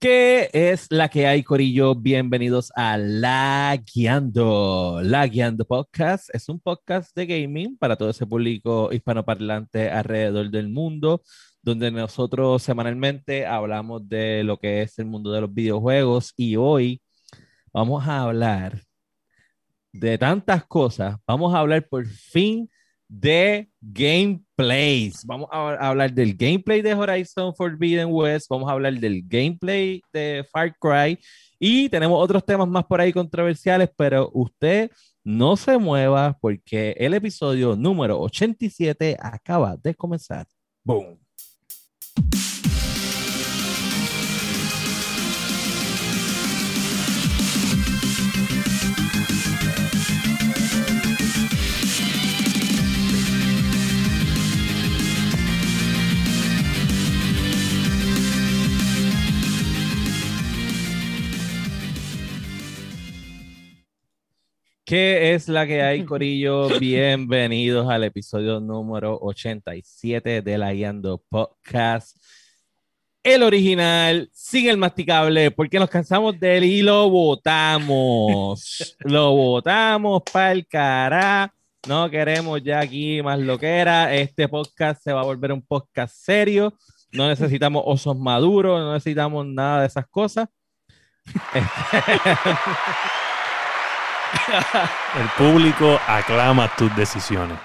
¿Qué es la que hay, Corillo? Bienvenidos a La Guiando. La Guiando Podcast es un podcast de gaming para todo ese público hispanoparlante alrededor del mundo, donde nosotros semanalmente hablamos de lo que es el mundo de los videojuegos y hoy vamos a hablar de tantas cosas. Vamos a hablar por fin de gameplays. Vamos a hablar del gameplay de Horizon Forbidden West, vamos a hablar del gameplay de Far Cry y tenemos otros temas más por ahí controversiales, pero usted no se mueva porque el episodio número 87 acaba de comenzar. Boom. ¿Qué es la que hay, Corillo? Bienvenidos al episodio número 87 de la Guiando Podcast. El original, sin el masticable, porque nos cansamos de él y lo votamos. lo votamos para el cara. No queremos ya aquí más lo que era. Este podcast se va a volver un podcast serio. No necesitamos osos maduros, no necesitamos nada de esas cosas. El público aclama tus decisiones.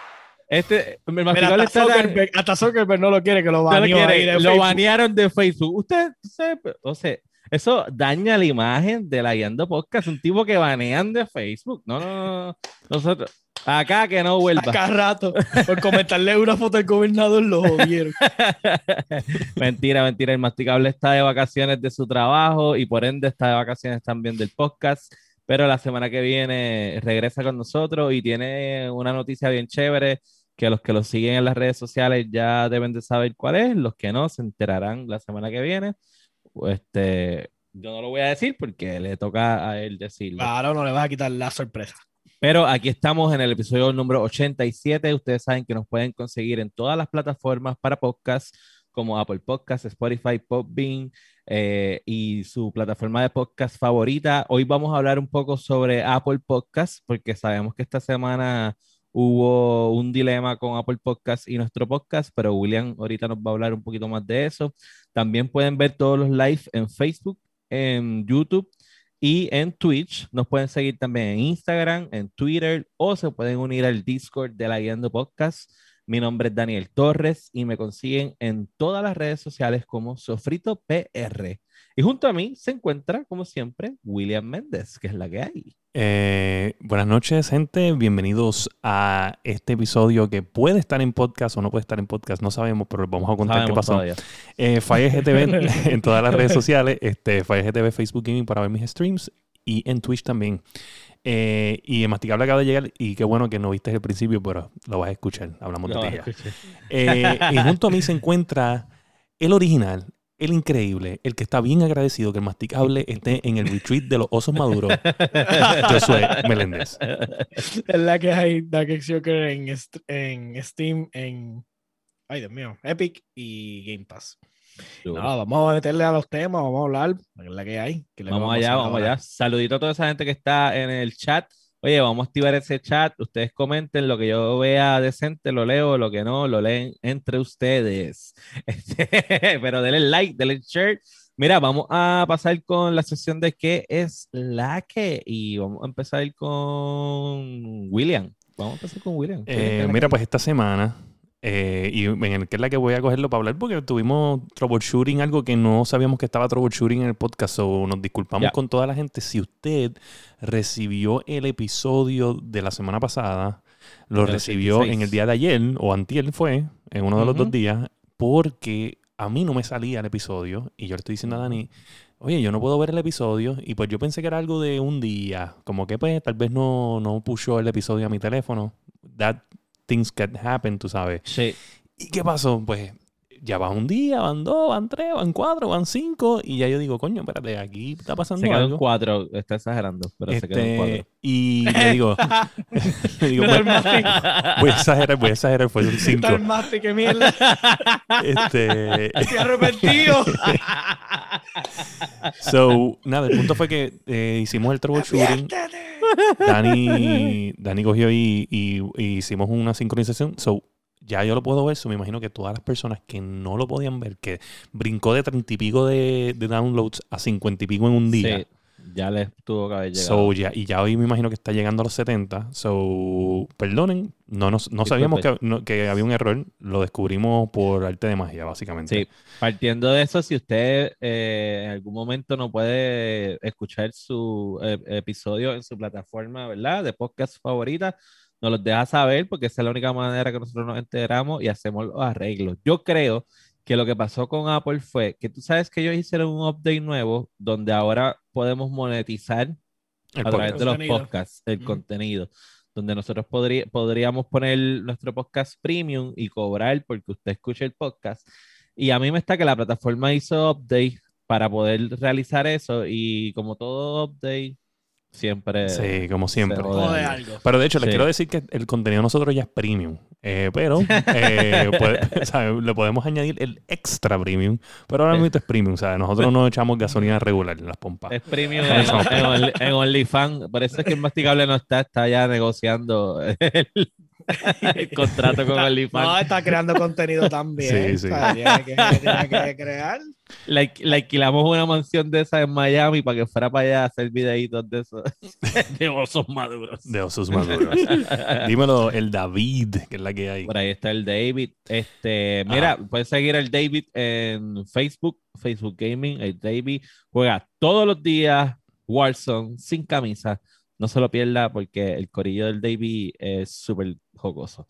Este, el hasta, Zuckerberg, hasta Zuckerberg no lo quiere, que lo baneó Lo banearon de Facebook. Usted, usted, eso daña la imagen de la Guiando Podcast. Un tipo que banean de Facebook. No, no, no. Nosotros, acá que no vuelva. Acá rato. Por comentarle una foto del gobernador lo jodieron. mentira, mentira. El masticable está de vacaciones de su trabajo y por ende está de vacaciones también del podcast pero la semana que viene regresa con nosotros y tiene una noticia bien chévere que los que lo siguen en las redes sociales ya deben de saber cuál es, los que no se enterarán la semana que viene. Este, yo no lo voy a decir porque le toca a él decirlo. Claro, no le vas a quitar la sorpresa. Pero aquí estamos en el episodio número 87. Ustedes saben que nos pueden conseguir en todas las plataformas para podcast como Apple Podcasts, Spotify, Podbean, eh, y su plataforma de podcast favorita. Hoy vamos a hablar un poco sobre Apple Podcasts, porque sabemos que esta semana hubo un dilema con Apple Podcasts y nuestro podcast, pero William ahorita nos va a hablar un poquito más de eso. También pueden ver todos los live en Facebook, en YouTube y en Twitch. Nos pueden seguir también en Instagram, en Twitter o se pueden unir al Discord de la Guiando Podcast. Mi nombre es Daniel Torres y me consiguen en todas las redes sociales como Sofrito PR. Y junto a mí se encuentra, como siempre, William Méndez, que es la que hay. Eh, buenas noches, gente. Bienvenidos a este episodio que puede estar en podcast o no puede estar en podcast. No sabemos, pero vamos a contar qué pasó. Eh, GTV en todas las redes sociales. Este, GTV Facebook Gaming para ver mis streams y en Twitch también. Eh, y el masticable acaba de llegar y qué bueno que no viste el principio, pero lo vas a escuchar. Hablamos de ti. Eh, y junto a mí se encuentra el original, el increíble, el que está bien agradecido que el masticable esté en el retreat de los osos maduros. soy Meléndez. Es la que hay Dark Joker en, en Steam, en. Ay, Dios mío, Epic y Game Pass vamos a meterle a los temas, vamos a hablar, la que hay. vamos, allá, vamos allá. Saludito a toda esa gente que está en el chat. Oye, vamos a activar ese chat. Ustedes comenten lo que yo vea decente, lo leo, lo que no, lo leen entre ustedes. Este, pero denle like, denle share. Mira, vamos a pasar con la sesión de qué es la que. Y vamos a empezar con William. Vamos a empezar con William. Eh, mira, pues esta semana eh, y en el que es la que voy a cogerlo para hablar porque tuvimos troubleshooting, algo que no sabíamos que estaba troubleshooting en el podcast. O nos disculpamos con toda la gente. Si usted recibió el episodio de la semana pasada, lo recibió en el día de ayer o antier fue, en uno de los dos días, porque a mí no me salía el episodio y yo le estoy diciendo a Dani, oye, yo no puedo ver el episodio y pues yo pensé que era algo de un día, como que pues tal vez no, no puso el episodio a mi teléfono. That things can happen, tú sabes. Sí. ¿Y qué pasó? Pues ya van un día, van dos, van tres, van cuatro, van cinco, y ya yo digo, coño, espérate, aquí está pasando se quedan algo. cuatro, está exagerando, pero se quedan Este, cuatro. y le digo, le digo, voy, a exagerar, voy a exagerar, fue un cinco. está el Masti, que mierda. Este, Estoy arrepentido. so, nada, el punto fue que eh, hicimos el troubleshooting. Dani, Dani cogió y, y- y hicimos una sincronización. So, ya yo lo puedo ver. So, me imagino que todas las personas que no lo podían ver, que brincó de treinta y pico de, de downloads a cincuenta y pico en un día. Sí, ya les tuvo que haber llegado. So, ya, y ya hoy me imagino que está llegando a los 70. So, perdonen, no, nos, no Disculpe. sabíamos que, no- que había un error. Lo descubrimos por arte de magia, básicamente. Sí, partiendo de eso, si usted eh, en algún momento no puede escuchar su eh, episodio en su plataforma, ¿verdad? De podcast favorita, nos los deja saber porque esa es la única manera que nosotros nos enteramos y hacemos los arreglos. Yo creo que lo que pasó con Apple fue que tú sabes que ellos hicieron un update nuevo donde ahora podemos monetizar El a través podcast. de los podcasts, el contenido, donde nosotros podrí- podríamos poner nuestro podcast premium y cobrar porque usted escucha el podcast. Y a mí me está que la plataforma hizo update para poder realizar eso y como todo update, siempre... Sí, como siempre. se Jode algo. Pero de hecho, les Sí. quiero decir que el contenido de nosotros ya es premium. Eh, pero eh, puede- ¿sabe? le podemos añadir el extra premium. Pero ahora mismo es premium. ¿sabes? Nosotros no echamos gasolina regular en las pompas. Es premium en, en en OnlyFans. Por eso es que el masticable no está, está ya negociando el, el contrato con No, OnlyFans. está creando contenido también. Sí, sí. O sea, tiene que, tiene que crear. Le, le alquilamos una mansión de esa en Miami para que fuera para allá a hacer videitos de esos de osos maduros. De osos maduros. Dímelo, el David, que es la que hay. Por ahí está el David. Este, mira, puedes seguir al David en Facebook, Facebook Gaming. El David juega todos los días Warzone sin camisa. No se lo pierda porque el corillo del David es súper jocoso.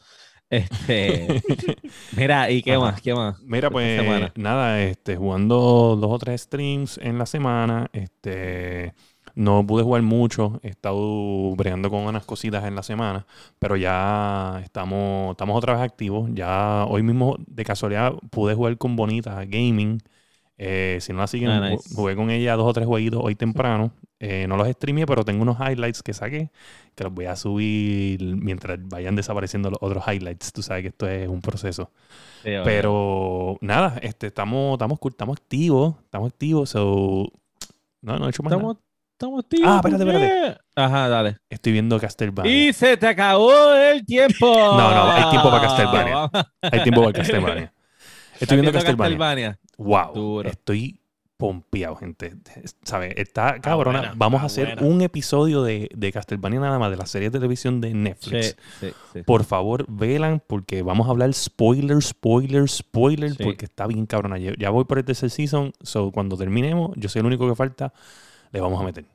Este, mira, ¿y qué Ajá. más? ¿Qué más? Mira, pues nada, este, jugando dos o tres streams en la semana. Este, no pude jugar mucho. He estado bregando con unas cositas en la semana. Pero ya estamos, estamos otra vez activos. Ya hoy mismo, de casualidad, pude jugar con Bonita Gaming. Eh, si no la siguen, Ah, nice. jugué con ella dos o tres jueguitos hoy temprano. Eh, no los streamé, pero tengo unos highlights que saqué que los voy a subir mientras vayan desapareciendo los otros highlights. Tú sabes que esto es un proceso. Sí. Pero nada, este, estamos, estamos, estamos activos, estamos activos, so, no, no he hecho más estamos, nada. estamos tíos. Ah, espérate, espérate. Ajá, dale. Estoy viendo Castlevania. Y se te acabó el tiempo. No, no, hay tiempo para Castlevania. Hay tiempo para Castlevania. Estoy viendo Castlevania. Castlevania. Wow, Duro. estoy pompeado, gente. ¿Sabes? Está cabrona. buena, Vamos a hacer buena. un episodio de, de Castlevania nada más, de la serie de televisión de Netflix. sí, sí. Por favor, velan porque vamos a hablar spoilers, spoilers, spoilers, Sí. porque está bien cabrona. Ya ya voy por el tercer season, so cuando terminemos, yo soy el único que falta, le vamos a meter.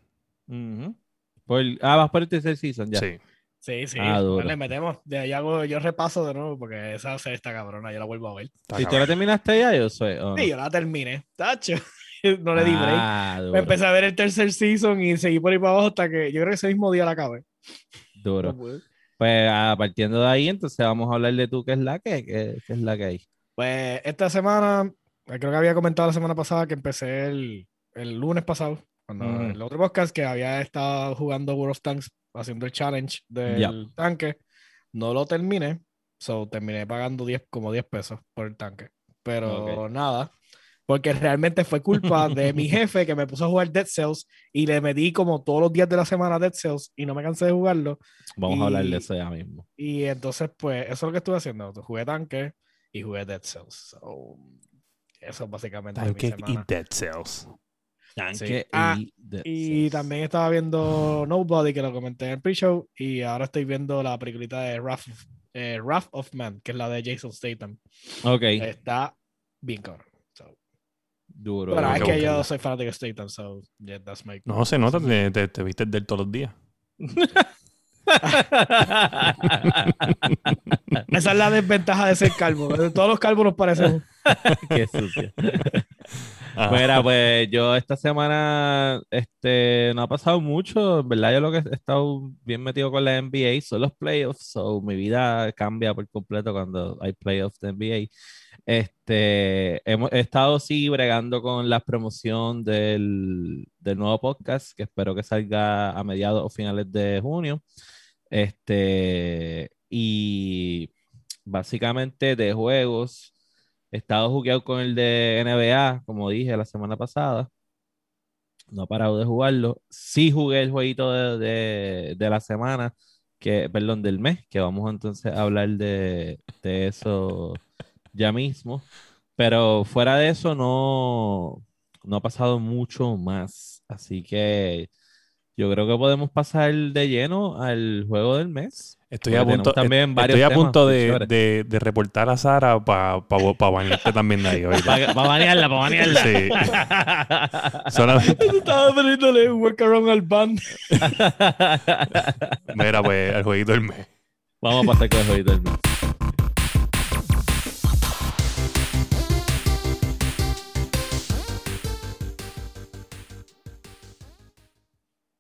Por- ah, vas por el tercer season ya. Sí. Sí, sí. Ah, duro. le metemos. De ahí hago, yo repaso de nuevo porque esa serie está cabrona. Yo la vuelvo a ver. ¿Y tú la terminaste ya, yo soy? no? Sí, yo la terminé. Tacho. no le di break. Ah, Me empecé a ver el tercer season y seguí por ahí para abajo hasta que yo creo que ese mismo día la acabé. duro. No. Pues ah, partiendo de ahí, entonces vamos a hablar de tú, qué es la que, qué, qué es la que hay. Pues esta semana, creo que había comentado la semana pasada que empecé el, el lunes pasado, cuando el otro podcast que había estado jugando World of Tanks, haciendo el challenge del tanque. No lo terminé, so terminé pagando 10, como 10 pesos por el tanque. Pero nada, porque realmente fue culpa de mi jefe que me puso a jugar Dead Cells y le metí como todos los días de la semana Dead Cells y no me cansé de jugarlo. Vamos a hablar Y- de eso ya mismo. Y entonces, pues, eso es lo que estuve haciendo. Jugué tanque y jugué Dead Cells. So, eso es básicamente mi Tanque y semana. Dead Cells. Tanque Ah, y, Y también estaba viendo Nobody, que lo comenté en el pre-show, y ahora estoy viendo la peliculita de Wrath, eh, Wrath of Man, que es la de Jason Statham. Ok, Está bien cabrón. Duro. Bueno, es que yo soy fanático de Statham, so yeah, that's my... No se nota, te, te, te viste de él todos los días. Esa es la desventaja de ser calvo. Todos los calvos nos parecemos. Qué sucio. Ajá. Mira, pues yo esta semana este, no ha pasado mucho. En verdad, yo lo que he estado bien metido con la NBA son los playoffs. So, mi vida cambia por completo cuando hay playoffs de NBA. Este, hemos estado sí bregando con la promoción del, del, nuevo podcast, que espero que salga a mediados o finales de junio. Este, y básicamente de juegos, he estado jugando con el de NBA, como dije la semana pasada. No he parado de jugarlo. Sí jugué el jueguito de, de, de la semana, que, perdón, del mes, que vamos entonces a hablar de, de eso ya mismo. Pero fuera de eso, no, no ha pasado mucho más. Así que yo creo que podemos pasar de lleno al juego del mes. Estoy a punto, también estoy a punto de, de, de, reportar a Sara para pa, pa banearte también de ahí. Para pa banearla, para banearla. Sí. Solamente... Estaba poniéndole un workaround al band. Mira, pues, el jueguito del mes. Vamos a pasar con el jueguito del mes.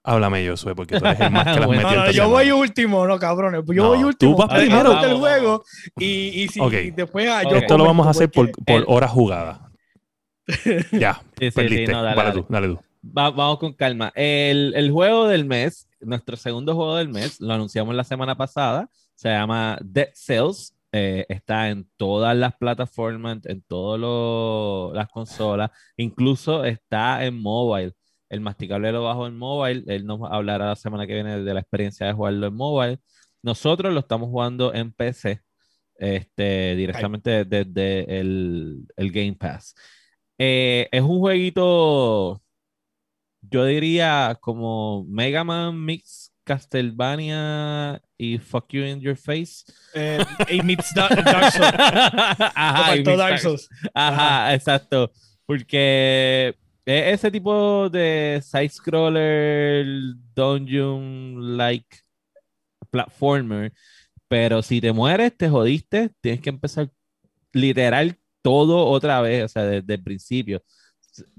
Háblame, Josué, porque tú eres el más que las bueno, no, no, Yo voy último, no, cabrones. Yo voy último. Tú vas primero. del juego y, y, si, y después... Ah, yo Esto lo vamos a hacer por, por horas jugadas. ya, sí, sí, no, dale, dale, tú, dale tú. Va, vamos con calma. El, el, juego del mes, nuestro segundo juego del mes, lo anunciamos la semana pasada. Se llama Dead Cells. Eh, está en todas las plataformas, en todas las consolas. Incluso está en mobile. El masticable lo bajo en mobile. Él nos hablará la semana que viene de la experiencia de jugarlo en mobile. Nosotros lo estamos jugando en PC, este, directamente desde el, el, Game Pass. Eh, es un jueguito, yo diría como Mega Man Mix Castlevania y Fuck You in Your Face. Eh, y Mix Dark Souls. Ajá, Ajá, exacto. Porque ese tipo de side-scroller, dungeon-like platformer, pero si te mueres, te jodiste, tienes que empezar literal todo otra vez, o sea, desde el principio.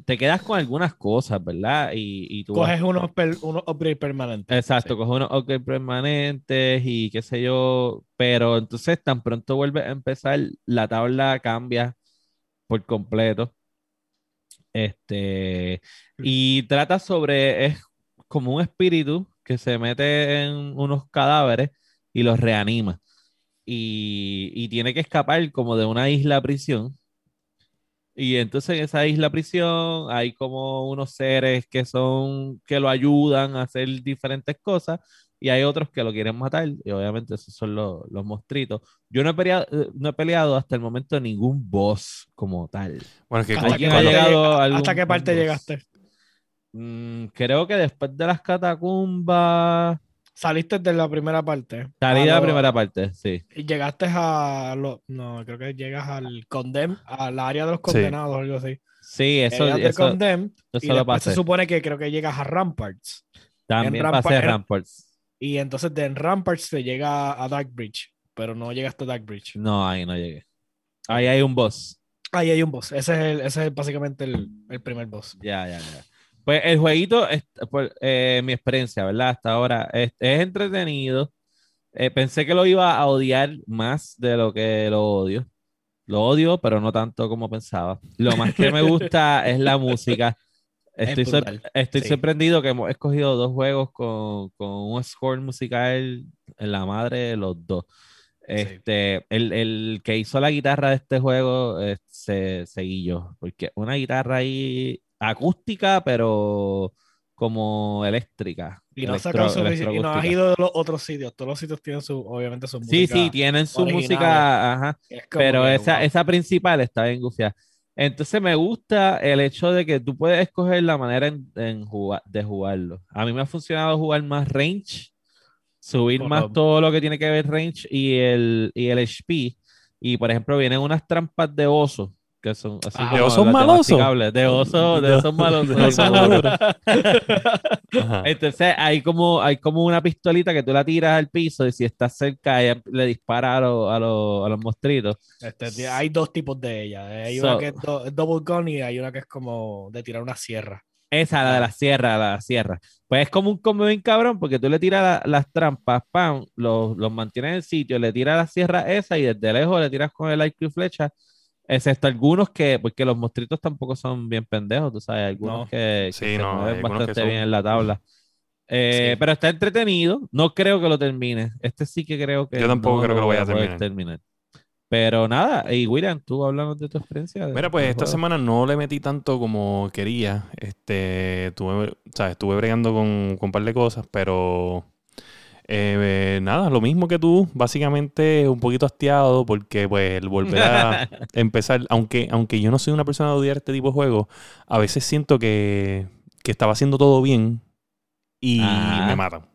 Te quedas con algunas cosas, ¿verdad? Y, y tú coges unos, unos upgrades permanentes. Exacto, coges unos upgrades permanentes y qué sé yo, pero entonces tan pronto vuelves a empezar, la tabla cambia por completo. Este, y trata sobre, es como un espíritu que se mete en unos cadáveres y los reanima. Y, y tiene que escapar como de una isla prisión. Y entonces en esa isla prisión hay como unos seres que son, que lo ayudan a hacer diferentes cosas y hay otros que lo quieren matar, y obviamente esos son los, los monstruitos. Yo no he, peleado, no he peleado hasta el momento ningún boss como tal. Bueno, que ¿Hasta, qué ha llegado ¿Hasta qué parte llegaste? Mm, creo que después de las catacumbas. Saliste de la primera parte. Salí de la primera parte, sí. Y llegaste a. Lo, no, creo que llegas al Condem, al área de los condenados o algo así. Sí, eso, eso, eso y lo se supone que creo que llegas a Ramparts. También pasé a Ramparts. Y entonces de Ramparts se llega a Dark Bridge, pero no llega hasta Dark Bridge. No, ahí no llegué. Ahí hay un boss. Ahí hay un boss. Ese es, ese es básicamente el, el, primer boss. Ya, ya, ya. Pues el jueguito, es, pues, eh, mi experiencia, ¿verdad? Hasta ahora es, es entretenido. Eh, pensé que lo iba a odiar más de lo que lo odio. Lo odio, pero no tanto como pensaba. Lo más que me gusta es la música. Estoy, sorprendido que hemos escogido dos juegos con, con, un score musical en la madre de los dos. Este, el, el, que hizo la guitarra de este juego se, seguí yo, porque una guitarra ahí acústica, pero como eléctrica. Y no, y no has ido de los otros sitios. Todos los sitios tienen su, obviamente, su música. Sí, sí, tienen su música, ajá. Pero esa, esa principal está bien gufiada. Entonces me gusta el hecho de que tú puedes escoger la manera en, jugar, de jugarlo. A mí me ha funcionado jugar más range, subir más todo lo que tiene que ver range y el, y el HP. Y por ejemplo, vienen unas trampas de oso que son así ah, de osos malosos. De oso, de osos malosos. Entonces hay como, hay como una pistolita que tú la tiras al piso y si estás cerca le dispara a, a, los monstruitos. Este, hay dos tipos de ellas. Hay una que es double gun y hay una que es como de tirar una sierra. Esa, la de la sierra, la de la sierra. Pues es como un combo bien cabrón, porque tú le tiras las trampas, pam, los, los mantienes en el sitio, le tiras la sierra esa y desde lejos le tiras con el arco y flecha Excepto algunos que, porque los monstruitos tampoco son bien pendejos, tú sabes, algunos que, sí, no, se bastante bien en la tabla. Eh, pero está entretenido, no creo que lo termine. Este sí que creo que. Yo tampoco creo que lo vaya a terminar. Pero nada, y William, tú hablando de tu experiencia. Mira, pues esta semana no le metí tanto como quería. Este, tuve, ¿sabes? estuve bregando con, con un par de cosas, pero eh, nada, lo mismo que tú, básicamente un poquito hastiado porque pues el volver a empezar, aunque, aunque yo no soy una persona de odiar este tipo de juegos, a veces siento que, que estaba haciendo todo bien y me matan,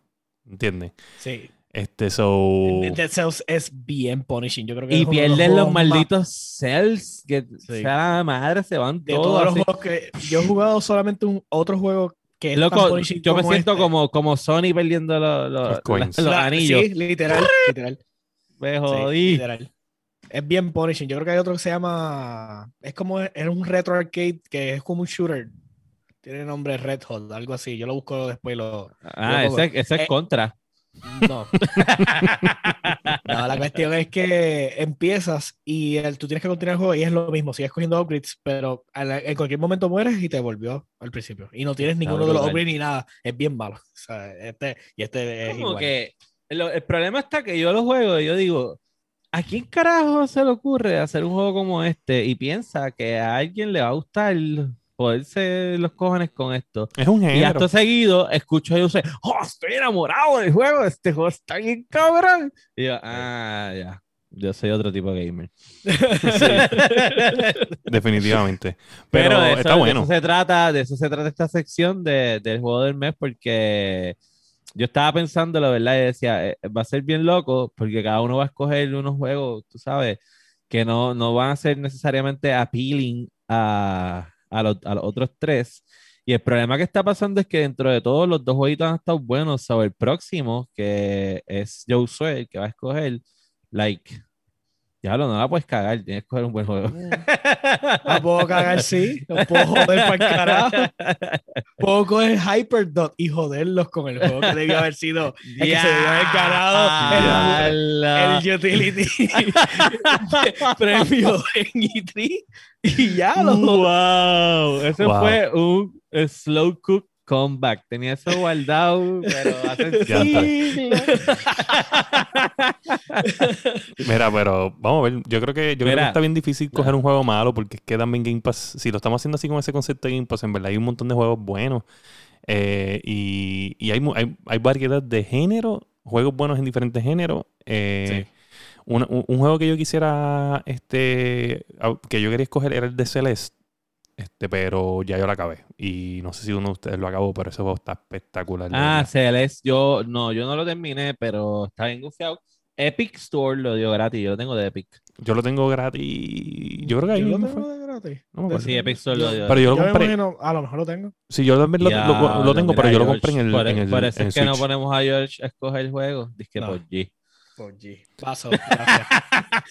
¿entiendes? Sí. Este, so... Dead Cells es bien punishing. Yo creo que y pierden los, malditos cells. Que sea la madre, se van de todos. los juegos que yo he jugado solamente un otro juego que es Loco, yo me siento este. como, como Sony perdiendo los, los, anillos. Sí, literal, literal. Me jodí. literal. Es bien punishing. Yo creo que hay otro que se llama. Es como. Es un retro arcade que es como un shooter. Tiene nombre Red Hot, algo así. Yo lo busco después y lo. Ah, ese, ese es eh, contra. No. no, la cuestión es que empiezas y el, tú tienes que continuar el juego y es lo mismo, sigues cogiendo upgrades, pero en cualquier momento mueres y te volvió al principio. Y no tienes ninguno de los upgrades ni nada. Es bien malo. O sea, este, y este es igual. que el problema está que yo lo juego y yo digo, ¿a quién carajo se le ocurre hacer un juego como este y piensa que a alguien le va a gustar joderse los cojones con esto. Es un género. Y acto seguido escucho a sé oh, estoy enamorado del juego, este juego está bien cabrón. Y yo, ah, ya. Yo soy otro tipo de gamer. Definitivamente. Pero, está bueno. De eso se trata, de eso se trata esta sección de, del juego del mes, porque yo estaba pensando, la verdad, y decía, eh, va a ser bien loco, porque cada uno va a escoger unos juegos, tú sabes, que no, no van a ser necesariamente appealing a, a, los, otros tres. Y el problema que está pasando es que dentro de todos los dos jueguitos han estado buenos. Sobre el próximo, que es Joe el que va a escoger, like, ya lo no la puedes cagar, tienes que coger un buen juego. ¿La puedo cagar? Sí. Lo puedo joder para el carajo. Puedo coger Hyperdot y joderlos con el juego que debió haber sido el que se debió haber ganado el, utility premio en E3 y ya lo Wow, eso fue un slow cook comeback. Tenía eso guardado, pero hace Mira, pero vamos a ver. Yo creo que, yo creo que está bien difícil coger un juego malo porque es que también Game Pass, si lo estamos haciendo así con ese concepto de Game Pass, en verdad hay un montón de juegos buenos. Eh, y, y hay, hay, hay, variedad de género, juegos buenos en diferentes géneros. Eh, un, un, juego que yo quisiera, este, que yo quería escoger era el de Celeste. Este, pero ya yo lo acabé. Y no sé si uno de ustedes lo acabó, pero ese juego está espectacular. Ah, Celeste, yo no, yo no lo terminé, pero está bien gufiado. Epic Store lo dio gratis, yo lo tengo de Epic. Yo lo tengo gratis. Yo creo que ahí ¿Yo lo tengo de gratis? No, sí, Epic Store lo dio. Pero yo lo compré. a lo mejor lo tengo. Sí, yo también lo, lo, tengo, pero yo lo compré en el. Por, en el, por eso es que no ponemos a George a escoger el juego. Dice que por G. Por G. Paso. Gracias.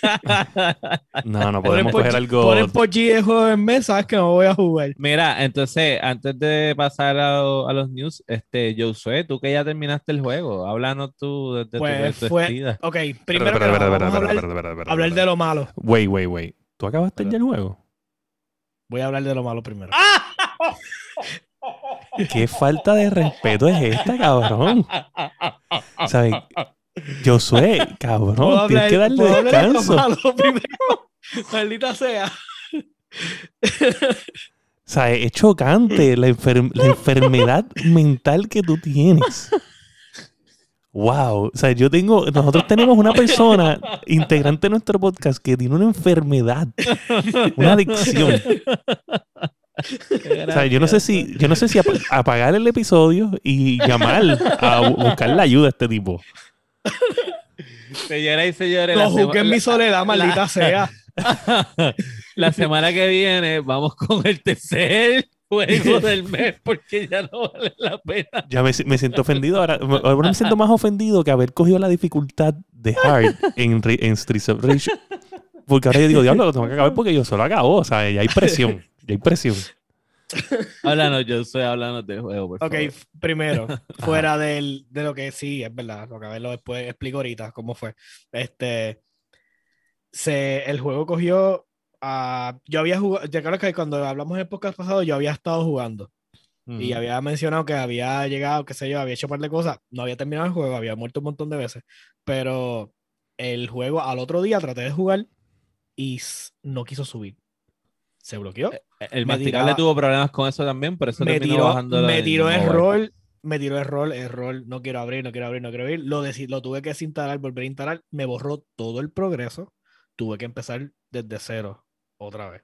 no, no podemos coger algo. Ponen por G de juego en mesa, sabes que no voy a jugar. Mira, entonces, antes de pasar a, a, los news, este, Josué, tú que ya terminaste el juego, háblanos tú de, de pues tu fue, Ok, primero hablar, de lo malo. Wait, wait, wait. ¿Tú acabaste ya el juego? Voy a hablar de lo malo primero. ¿Qué falta de respeto es esta, cabrón? ¿Sabes? Josué, cabrón, tienes que darle descanso. Maldita sea. O sea, es chocante la, la enfermedad mental que tú tienes. Wow. O sea, yo tengo, nosotros tenemos una persona integrante de nuestro podcast que tiene una enfermedad, una adicción. O sea, yo no sé si, yo no sé si apagar el episodio y llamar a buscar la ayuda a este tipo. Señoras y señores. No juzguen mi soledad, maldita sea. la semana que viene vamos con el tercer juego del mes porque ya no vale la pena. Ya me, siento ofendido. Ahora, ahora, me siento más ofendido que haber cogido la dificultad de Hard en, en Streets of Rage. Porque ahora yo digo, diablo, lo tengo que acabar porque yo solo acabo. O sea, ya hay presión. Ya hay presión. Háblanos, yo estoy hablando del juego, por Ok, primero, fuera del, de lo que sí, es verdad, lo que a verlo después explico ahorita cómo fue. Este, se, el juego cogió ah, yo había jugado, ya creo que cuando hablamos en el podcast pasado, yo había estado jugando. Y había mencionado que había llegado, qué sé yo, había hecho un par de cosas. No había terminado el juego, había muerto un montón de veces. Pero el juego al otro día traté de jugar y no quiso subir. Se bloqueó. Eh, eh, el masticable tuvo problemas con eso también, por eso me tiró, bajando me tiró error, me tiró error, error, no quiero abrir, no quiero abrir, no quiero abrir. Lo, lo tuve que desinstalar, volver a instalar, me borró todo el progreso. Tuve que empezar desde cero otra vez.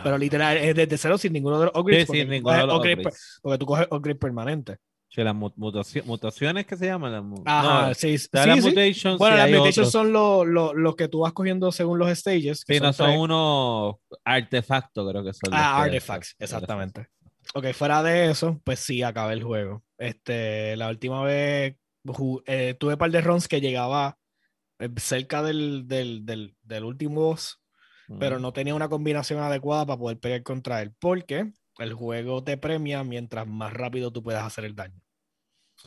Pero literal, es desde cero sin ninguno de los upgrades. Sí, porque, ninguno de los upgrades. porque tú coges upgrade permanente. Sí, las mutaciones que se llaman. Las, Ajá, sí, sí, las mutations. Bueno, las mutations son los lo, que tú vas cogiendo según los stages. Sí, no son unos artefactos, creo que son. Ah, artifacts, exactamente. Ok, fuera de eso, pues sí, acabé el juego. Este, la última vez eh, tuve un par de runs que llegaba eh, cerca del, del, del, del último boss pero no tenía una combinación adecuada para poder pelear contra él, porque el juego te premia mientras más rápido tú puedas hacer el daño.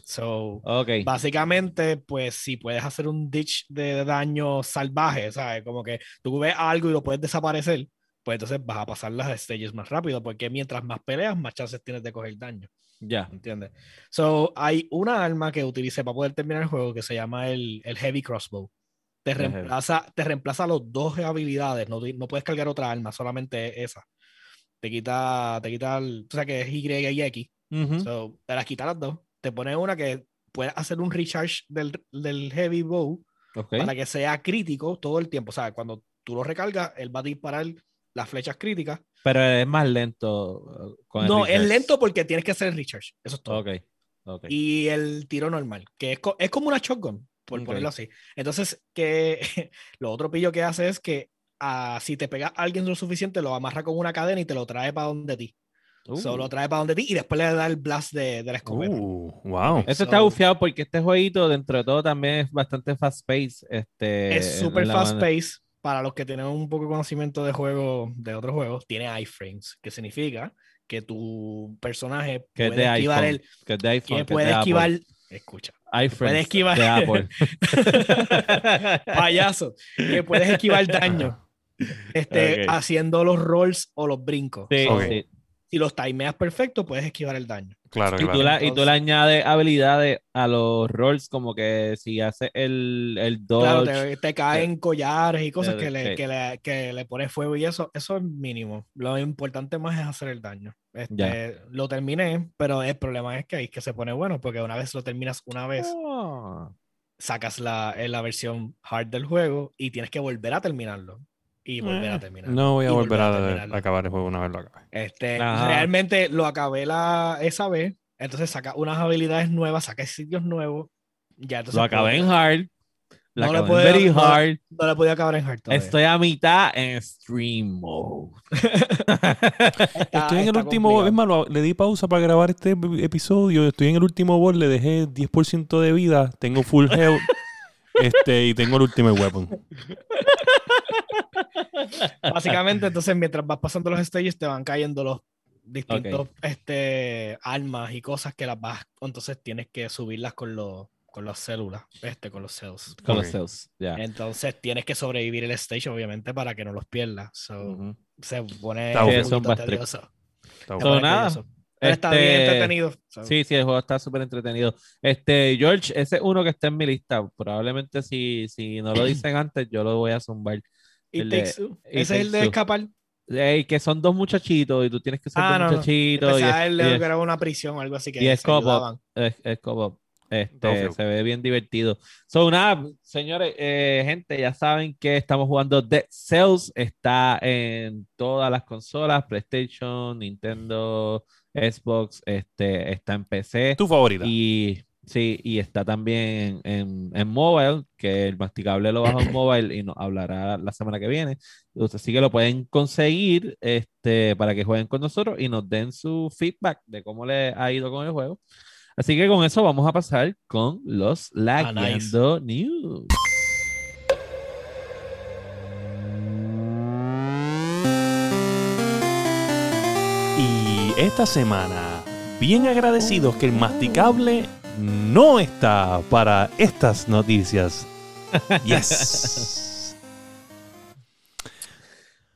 So, okay. básicamente, pues si puedes hacer un ditch de daño salvaje, ¿sabes? Como que tú ves algo y lo puedes desaparecer, pues entonces vas a pasar las stages más rápido, porque mientras más peleas, más chances tienes de coger daño. Ya. ¿Entiendes? So, hay una arma que utilicé para poder terminar el juego que se llama el, el Heavy Crossbow te reemplaza, te reemplaza los dos habilidades, no, no puedes cargar otra arma, solamente esa. Te quita, te quita, el, o sea que es Y y X. te las quita las dos. Te pone una que puede hacer un recharge del, del heavy bow para que sea crítico todo el tiempo. O sea, cuando tú lo recargas, él va a disparar las flechas críticas. Pero es más lento. Uh, con no, es lento porque tienes que hacer el recharge. Eso es todo. Y el tiro normal, que es, es como una shotgun por ponerlo así. Entonces, que lo otro pillo que hace es que ah, si te pega alguien lo suficiente, lo amarra con una cadena y te lo trae para donde ti. Solo lo uh. trae para donde ti y después le da el blast de, de la escopeta. Uh, wow. Eso está bufiado porque este jueguito, dentro de todo, también es bastante fast pace. Este, es súper fast pace. Para los que tienen un poco de conocimiento de juego, de otros juegos, tiene iframes, que significa que tu personaje puede esquivar el. Que, puede esquivar. Escucha, puedes esquivar. Payaso. Que puedes esquivar daño. Este, haciendo los rolls o los brincos. Si los timeas perfecto, puedes esquivar el daño. Claro, y, Tú la, y tú le añades habilidades a los rolls, como que si haces el, el dodge. Claro, te, caen collares y cosas que, le, que, le, que le pones fuego y eso, eso es mínimo. Lo importante más es hacer el daño. Este, lo terminé, pero el problema es que ahí que se pone bueno, porque una vez lo terminas una vez, ah. sacas la, la versión hard del juego y tienes que volver a terminarlo y volver a terminar. No voy a volver, a, acabar el juego una vez lo acabe. Este, realmente lo acabé la, esa vez, entonces saca unas habilidades nuevas, saca sitios nuevos. Ya, entonces lo acabé en hard no, le very hard. No, le podía acabar en hard. Estoy a mitad en stream mode. estoy en el último. Es malo, le di pausa para grabar este episodio. Estoy en el último board, le dejé 10% de vida. Tengo full health. este, y tengo el último weapon. Básicamente, entonces, mientras vas pasando los stages, te van cayendo los distintos este, armas y cosas que las vas. Entonces, tienes que subirlas con los con las células, este, con los cells. Con los cells, ya. Entonces tienes que sobrevivir el stage, obviamente, para que no los pierdas. Se pone muy tedioso. Está, nada. está bien este, entretenido. Sí, sí, el juego está súper entretenido. Este, George, ese es uno que está en mi lista. Probablemente si, si no lo dicen antes, yo lo voy a zumbar. Ese es el de escapar. que son dos muchachitos y tú tienes que ser ah, dos muchachitos. No. Y, era una prisión o algo así que y es como es, es como este, se ve bien divertido. So, nada, señores, eh, gente, ya saben que estamos jugando Dead Cells. Está en todas las consolas: PlayStation, Nintendo, Xbox, este, está en PC. Tu favorita. Y sí, y está también en, en mobile, que el masticable lo baja en mobile y nos hablará la semana que viene. Así que lo pueden conseguir este, para que jueguen con nosotros y nos den su feedback de cómo les ha ido con el juego. Así que con eso vamos a pasar con los Lagueando ah, News. Y esta semana, bien agradecidos que el masticable no está para estas noticias. Yes.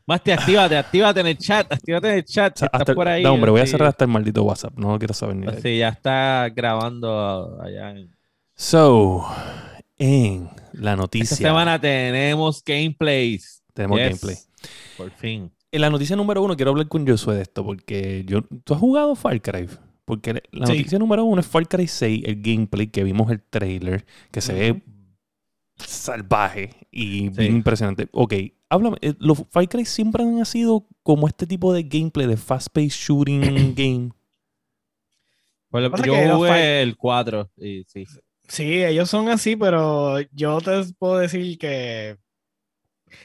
Masti, actívate, actívate en el chat, actívate en el chat. estás por ahí. No, hombre, voy a cerrar hasta el maldito WhatsApp, no quiero saber ni Sí, ya está grabando allá en... So, en la noticia. Esta semana tenemos gameplays. Tenemos gameplay. Por fin. En la noticia número uno quiero hablar con Josué de esto, porque yo, ¿tú has jugado Far Cry? Porque la noticia número uno es Far Cry 6, el gameplay, que vimos el trailer, que se ve salvaje y bien impresionante. Ok, háblame. Eh, los Far Cry siempre han sido como este tipo de gameplay de fast-paced shooting game. yo jugué el 4 y sí. Sí, ellos son así, pero yo te puedo decir que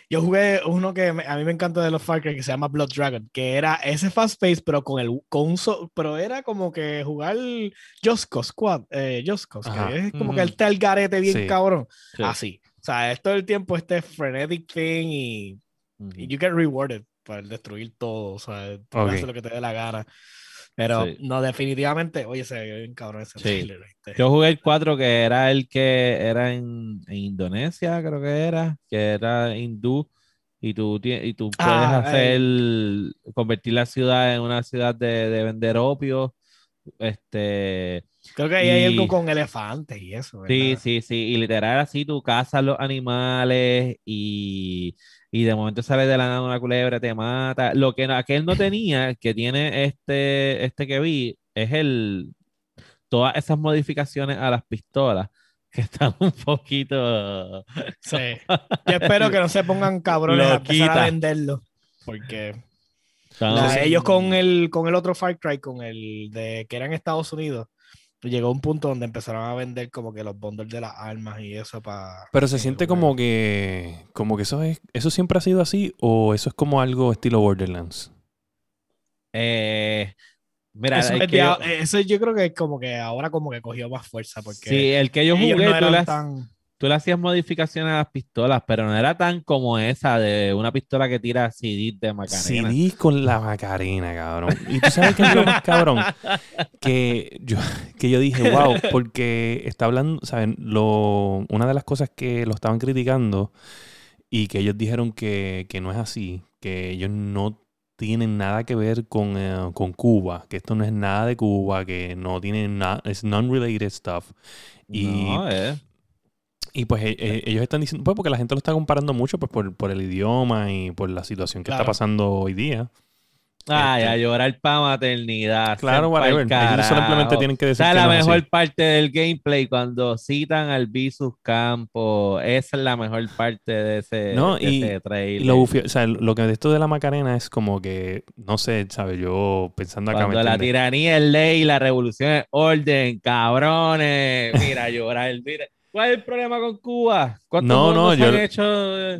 yo jugué uno que a mí me encanta de los Far Cry que se llama Blood Dragon, que era ese fast pace, pero con el con un pero era como que jugar Josco Squad, eh, Josco, que es como que el tal garete bien cabrón. Así. O sea, es todo el tiempo este frenetic thing y, y you get rewarded por destruir todo. O sea, tú haces lo que te dé la gana. Pero no, definitivamente, oye, se ve bien cabrón ese trailer. Yo jugué el 4 que era el que era en, Indonesia, creo que era, que era hindú. Y tú, y tú puedes ah, hacer, convertir la ciudad en una ciudad de, de vender opio. Este, Creo que ahí hay algo con elefantes y eso. ¿verdad? Sí, sí, sí. Y literal así tú cazas los animales y y de momento sale de la nada una culebra, te mata. Lo que aquel no tenía, que tiene este, este que vi, es el todas esas modificaciones a las pistolas que están un poquito. Sí. Yo espero que no se pongan cabrones a empezar a venderlo. Porque ellos con el, con el otro Far Cry, con el de que era en Estados Unidos, llegó un punto donde empezaron a vender como que los bundles de las armas y eso para... Pero se siente como que, como que eso es, eso siempre ha sido así o eso es como algo estilo Borderlands. Eh, mira, eso, yo... creo que como que ahora como que cogió más fuerza porque... Sí, el que yo jugué, no tú le hacías modificaciones a las pistolas, pero no era tan como esa de una pistola que tira CD de Macarena. CD con la Macarena, cabrón. Y tú sabes qué es lo más cabrón. Que yo, que yo dije, wow, porque está hablando, ¿saben? Lo, una de las cosas que lo estaban criticando y que ellos dijeron que, no es así, que ellos no tienen nada que ver con, eh, con, Cuba, que esto no es nada de Cuba, que no tienen nada, es non-related stuff. Y no, eh. Y pues e, e, ellos están diciendo, pues porque la gente lo está comparando mucho pues, por, el idioma y por la situación que está pasando hoy día. Ah, este, ya llorar para maternidad. Claro, whatever. Ellos simplemente tienen que decir. O sea, la mejor parte del gameplay cuando citan al Visus Campo. Esa es la mejor parte de ese, no, y, trailer. lo, o sea, lo que de esto de la Macarena es como que, no sé, ¿sabes? Yo pensando acá. Cuando la tiranía es ley, la revolución es orden, cabrones. Mira, llorar. Mira. ¿Cuál es el problema con Cuba? No, no, yo,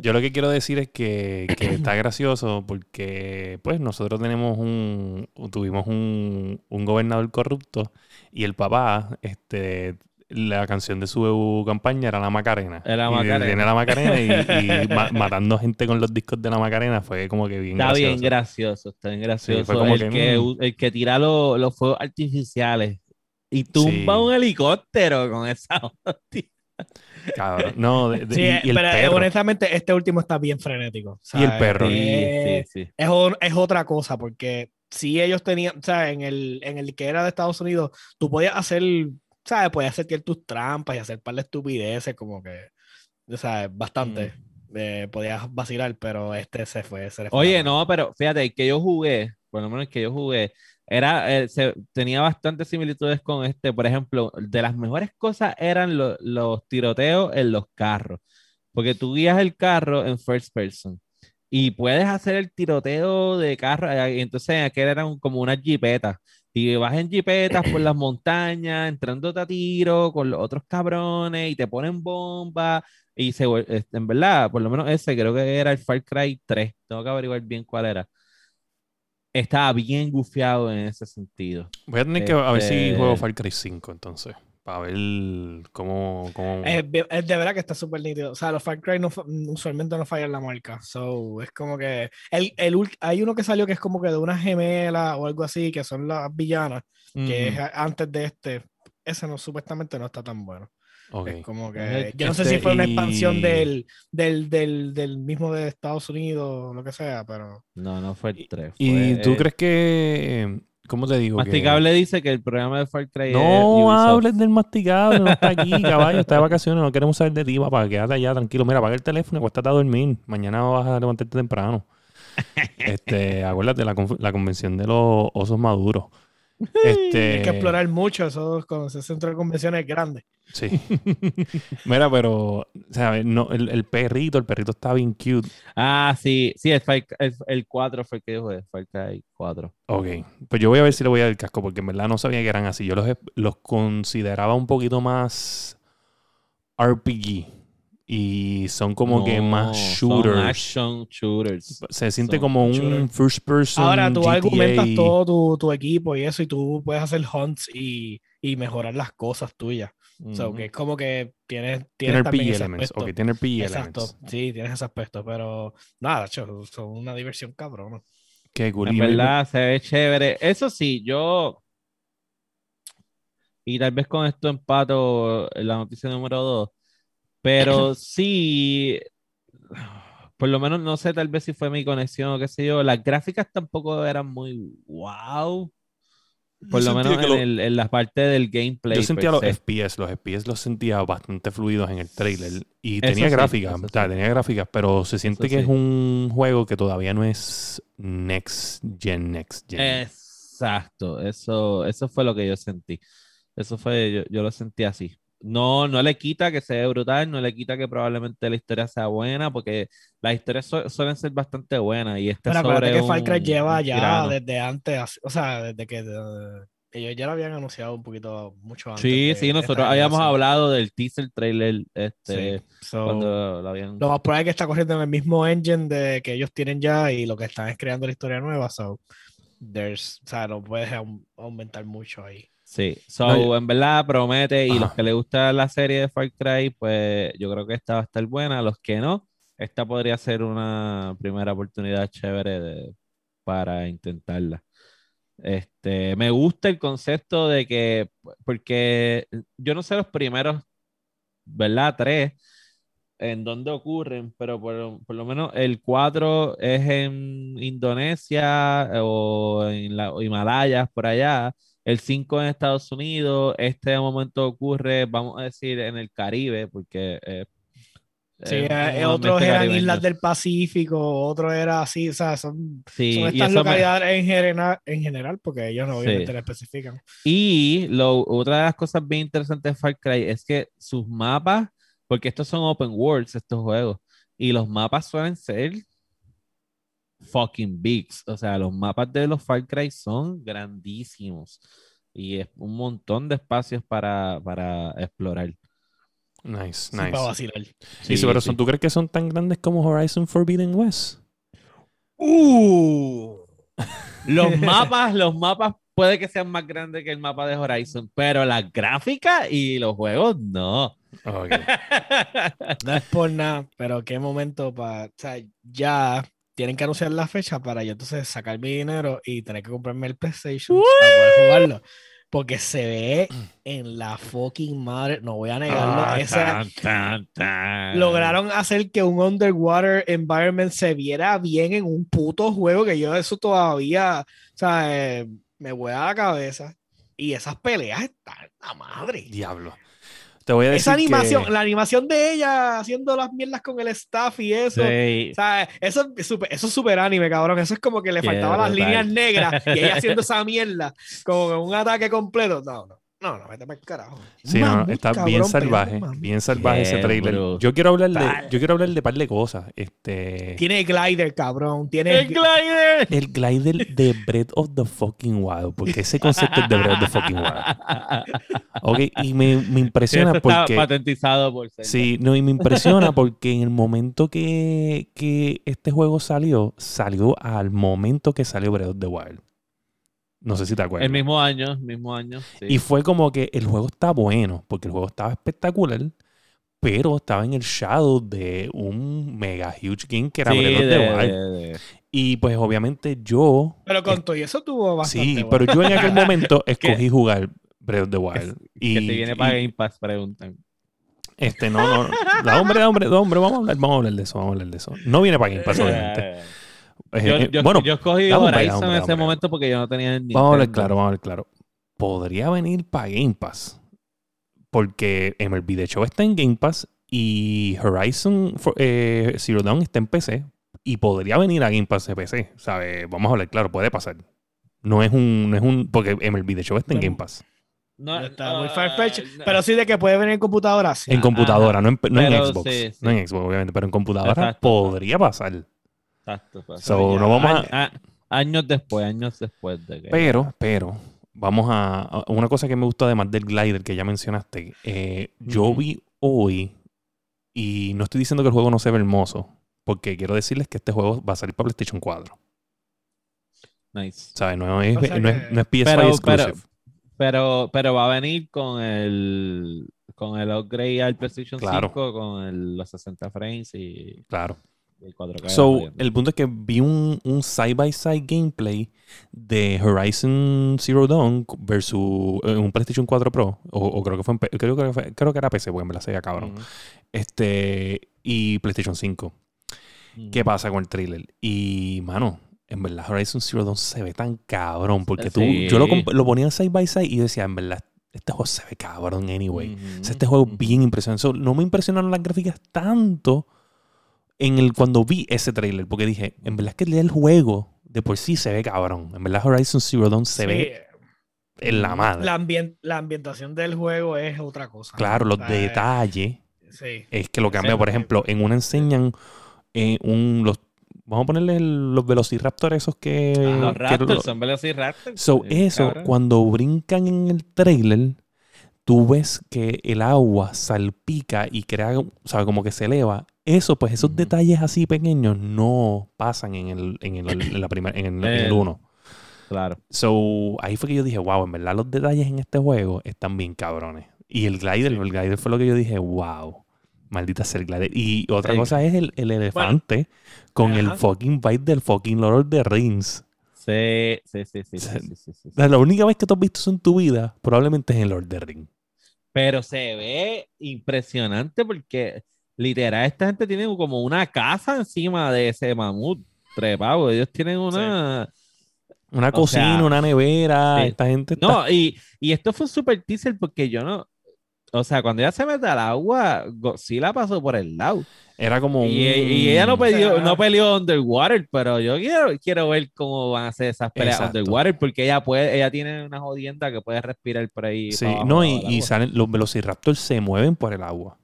yo lo que quiero decir es que, está gracioso porque pues nosotros tenemos un, tuvimos un, gobernador corrupto y el papá, este, la canción de su campaña era La Macarena. Era la Macarena. Y la Macarena y, matando gente con los discos de La Macarena fue como que bien está gracioso. Bien gracioso está bien gracioso. el, que, mm. el, que, tira los, fuegos artificiales y tumba un helicóptero con esa No, sí, pero honestamente este último está bien frenético. y el perro. Es, es, otra cosa, porque si ellos tenían, o sea, en el, en el que era de Estados Unidos, tú podías hacer, ¿sabes? Podías hacer tus trampas y hacer par de estupideces, como que, sea, bastante. Mm. Eh, podías vacilar, pero este se fue. Se Oye, no, pero fíjate, que yo jugué, por lo menos que yo jugué, era, eh, se, tenía bastantes similitudes con este. Por ejemplo, de las mejores cosas eran los tiroteos en los carros. Porque tú guías el carro en first person y puedes hacer el tiroteo de carro. Eh, entonces aquel era como una jipeta. Y vas en jipetas por las montañas, entrándote a tiro con los otros cabrones y te ponen bomba. Y se, en verdad, por lo menos ese creo que era el Far Cry 3. Tengo que averiguar bien cuál era estaba bien gufiado en ese sentido. Voy a tener que a ver si este juego Far Cry 5 entonces. Para ver cómo. Es, de verdad que está súper nítido. O sea, los Far Cry no, usualmente no fallan la marca. So, es como que. El, el, hay uno que salió que es como que de una gemela o algo así, que son las villanas, que es antes de este. Ese no, supuestamente no está tan bueno. Como que. Yo no sé si fue una expansión del, del, del, del, mismo de Estados Unidos o lo que sea, pero. No, no fue el 3. ¿Y tú crees que. ¿Cómo te digo? Masticable dice que el programa de Far Cry No hables del masticable, no está aquí, caballo, está de vacaciones, no queremos saber de ti, papá, quédate allá tranquilo. Mira, apaga el teléfono y acuéstate a dormir. Mañana vas a levantarte temprano. este, acuérdate, la, la convención de los osos maduros. Este... Hay que explorar mucho esos ese centro de convenciones grande. Sí. Mira, pero, ¿sabes? No, el, el, perrito, el perrito está bien cute. Ah, sí, sí, el, el, el 4 fue el que dijo, el Far Cry 4. Ok, pues yo voy a ver si le voy a dar el casco, porque en verdad no sabía que eran así. Yo los, los consideraba un poquito más RPG y son como que más shooters. Son action shooters. Se siente como un first person. Ahora tú argumentas todo tu, tu, equipo y eso, y tú puedes hacer hunts y, y mejorar las cosas tuyas. O sea, que es como que tienes, tienes tiene elements. Ok, tiene PG Exacto. Sí, tienes ese aspecto, pero nada, son una diversión cabrón. Qué cool. En verdad, se ve chévere. Eso sí, yo. Y tal vez con esto empato la noticia número dos pero sí, por lo menos no sé, tal vez si fue mi conexión o qué sé yo. Las gráficas tampoco eran muy wow. Por lo menos en, el, la parte del gameplay. Yo sentía los FPS, los FPS los sentía bastante fluidos en el trailer. Y tenía gráficas, tenía gráficas, pero se siente que es un juego que todavía no es next gen, next gen. Exacto, eso, eso fue lo que yo sentí. Eso fue, yo, yo lo sentí así no, no le quita que sea brutal, no le quita que probablemente la historia sea buena, porque las historias suelen ser bastante buenas. Y este Pero sobre que Far Cry lleva ya desde antes, o sea, desde que ellos ya lo habían anunciado un poquito mucho antes. Sí, sí, nosotros habíamos hablado del teaser trailer este, cuando lo habían. Lo más probable es que está corriendo en el mismo engine de que ellos tienen ya y lo que están es creando la historia nueva. So, there's, o sea, no puedes aumentar mucho ahí. Sí, so, en verdad promete y los que les gusta la serie de Far Cry, pues yo creo que esta va a estar buena. Los que no, esta podría ser una primera oportunidad chévere para intentarla. Este, me gusta el concepto de que, porque yo no sé los primeros, ¿verdad? Tres, en dónde ocurren, pero por, por, lo menos el 4 es en Indonesia o en la Himalayas, por allá el 5 en Estados Unidos, este momento ocurre, vamos a decir, en el Caribe, porque... Eh, sí, eh, otros eran islas del Pacífico, otros era así, o sea, son, estas localidades en, general, en general, porque ellos no obviamente sí. especifican. Y lo, otra de las cosas bien interesantes de Far Cry es que sus mapas, porque estos son open worlds, estos juegos, y los mapas suelen ser fucking bigs. O sea, los mapas de los Far Cry son grandísimos y es un montón de espacios para, para explorar. Nice, nice. Para vacilar. Sí, pero ¿tú crees que son tan grandes como Horizon Forbidden West? Uh, los mapas, los mapas puede que sean más grandes que el mapa de Horizon, pero las gráficas y los juegos no. no es por nada, pero qué momento para, o sea, ya tienen que anunciar la fecha para yo entonces sacar mi dinero y tener que comprarme el PlayStation para poder jugarlo. Porque se ve en la fucking madre, no voy a negarlo. Ah, lograron hacer que un underwater environment se viera bien en un puto juego que yo eso todavía, o sea, eh, me voy a la cabeza. Y esas peleas están la madre. Diablo. Te voy a decir Esa animación, la animación de ella haciendo las mierdas con el staff y eso. O sea, eso, eso es súper anime, cabrón. Eso es como que le faltaban las líneas negras y ella haciendo esa mierda con un ataque completo. No, no. No, no, vete para el carajo. Sí, no, está bien salvaje, bien salvaje ese trailer. Yo quiero hablar de, yo quiero hablar de par de cosas. Este... Tiene glider, cabrón. Tiene el glider. El glider de Breath of the fucking Wild, porque ese concepto es de Breath of the fucking Wild. Ok, y me, me impresiona porque. Está patentizado por Sí, no, y me impresiona porque en el momento que, que este juego salió, salió al momento que salió Breath of the Wild. No sé si te acuerdas. El mismo año, mismo año. Y fue como que el juego está bueno, porque el juego estaba espectacular, pero estaba en el shadow de un mega huge game que era Breath of the Wild. Y pues obviamente yo. Pero con todo y eso tuvo bastante. Sí, pero yo en aquel momento escogí jugar Breath of the Wild. y, que te viene para Game Pass, preguntan. Este, no, no. Da hombre, hombre, hombre, vamos a hablar, vamos a hablar de eso, vamos a hablar de eso. No viene para Game Pass, obviamente. Eh, yo, bueno, yo escogí Horizon en ese momento porque yo no tenía ni. Vamos a hablar claro, vamos a hablar claro. Podría venir para Game Pass. Porque MLB de hecho está en Game Pass y Horizon eh, Zero Dawn está en PC. Y podría venir a Game Pass de PC. ¿Sabe? Vamos a hablar claro, puede pasar. No es un. No es un porque MLB de hecho está en Game Pass. No, está muy farfetch, pero sí de que puede venir en computadora. En computadora, no en, no en Xbox. No en Xbox, obviamente, pero en computadora podría pasar. Exacto. No vamos a... años después, años después de que... Pero, pero, vamos a, Una cosa que me gustó además del glider que ya mencionaste. Eh, yo vi hoy, y no estoy diciendo que el juego no se ve hermoso, porque quiero decirles que este juego va a salir para PlayStation 4. Nice. ¿Sabes? No es, no es, no es PS5 exclusive. Pero, pero, va a venir con el con el upgrade al PlayStation 5 con el, los 60 frames y claro So, el punto es que vi un, un side by side gameplay de Horizon Zero Dawn versus eh, un PlayStation 4 Pro. O, creo que fue, creo, que fue, creo que era PC, porque me la sé cabrón. Este, y PlayStation 5. ¿Qué pasa con el trailer? Y, mano, en verdad Horizon Zero Dawn se ve tan cabrón. Porque tú, yo lo, lo ponía side by side y decía, en verdad, este juego se ve cabrón anyway. este juego es bien impresionante. no me impresionaron las gráficas tanto en el, cuando vi ese trailer, porque dije, en verdad es que el juego de por sí se ve cabrón. En verdad Horizon Zero Dawn se ve en la madre. La, la, ambientación del juego es otra cosa. Claro, los detalles. Es que lo cambia, por ejemplo, en una enseñan eh, un, los, vamos a ponerle los velociraptors esos que... Ah, los raptors son velociraptors. So, eso, cuando brincan en el trailer, tú ves que el agua salpica y crea, o sea, como que se eleva eso, pues esos detalles así pequeños no pasan en el, en el, en la primera, en el, uno. Claro. So, ahí fue que yo dije, wow, en verdad los detalles en este juego están bien cabrones. Y el glider, el glider fue lo que yo dije, wow, maldita ser el glider. Y otra cosa es el, elefante con el fucking bite del fucking Lord of the Rings. Sí, sí, sí, sí, sí, sí, sí, La única vez que tú has visto eso en tu vida probablemente es en Lord of the Rings. Pero se ve impresionante porque literal, esta gente tiene como una casa encima de ese mamut trepado. Ellos tienen una. Una cocina, una nevera. Esta gente. No, y, y esto fue un super teaser porque yo no. O sea, cuando ella se mete al agua, la pasó por el lado. Era como y, y ella no peleó, no peleó underwater, pero yo quiero, quiero ver cómo van a hacer esas peleas underwater, porque ella puede, ella tiene una jodienda que puede respirar por ahí. Sí, no, y, y salen, los velociraptors se mueven por el agua.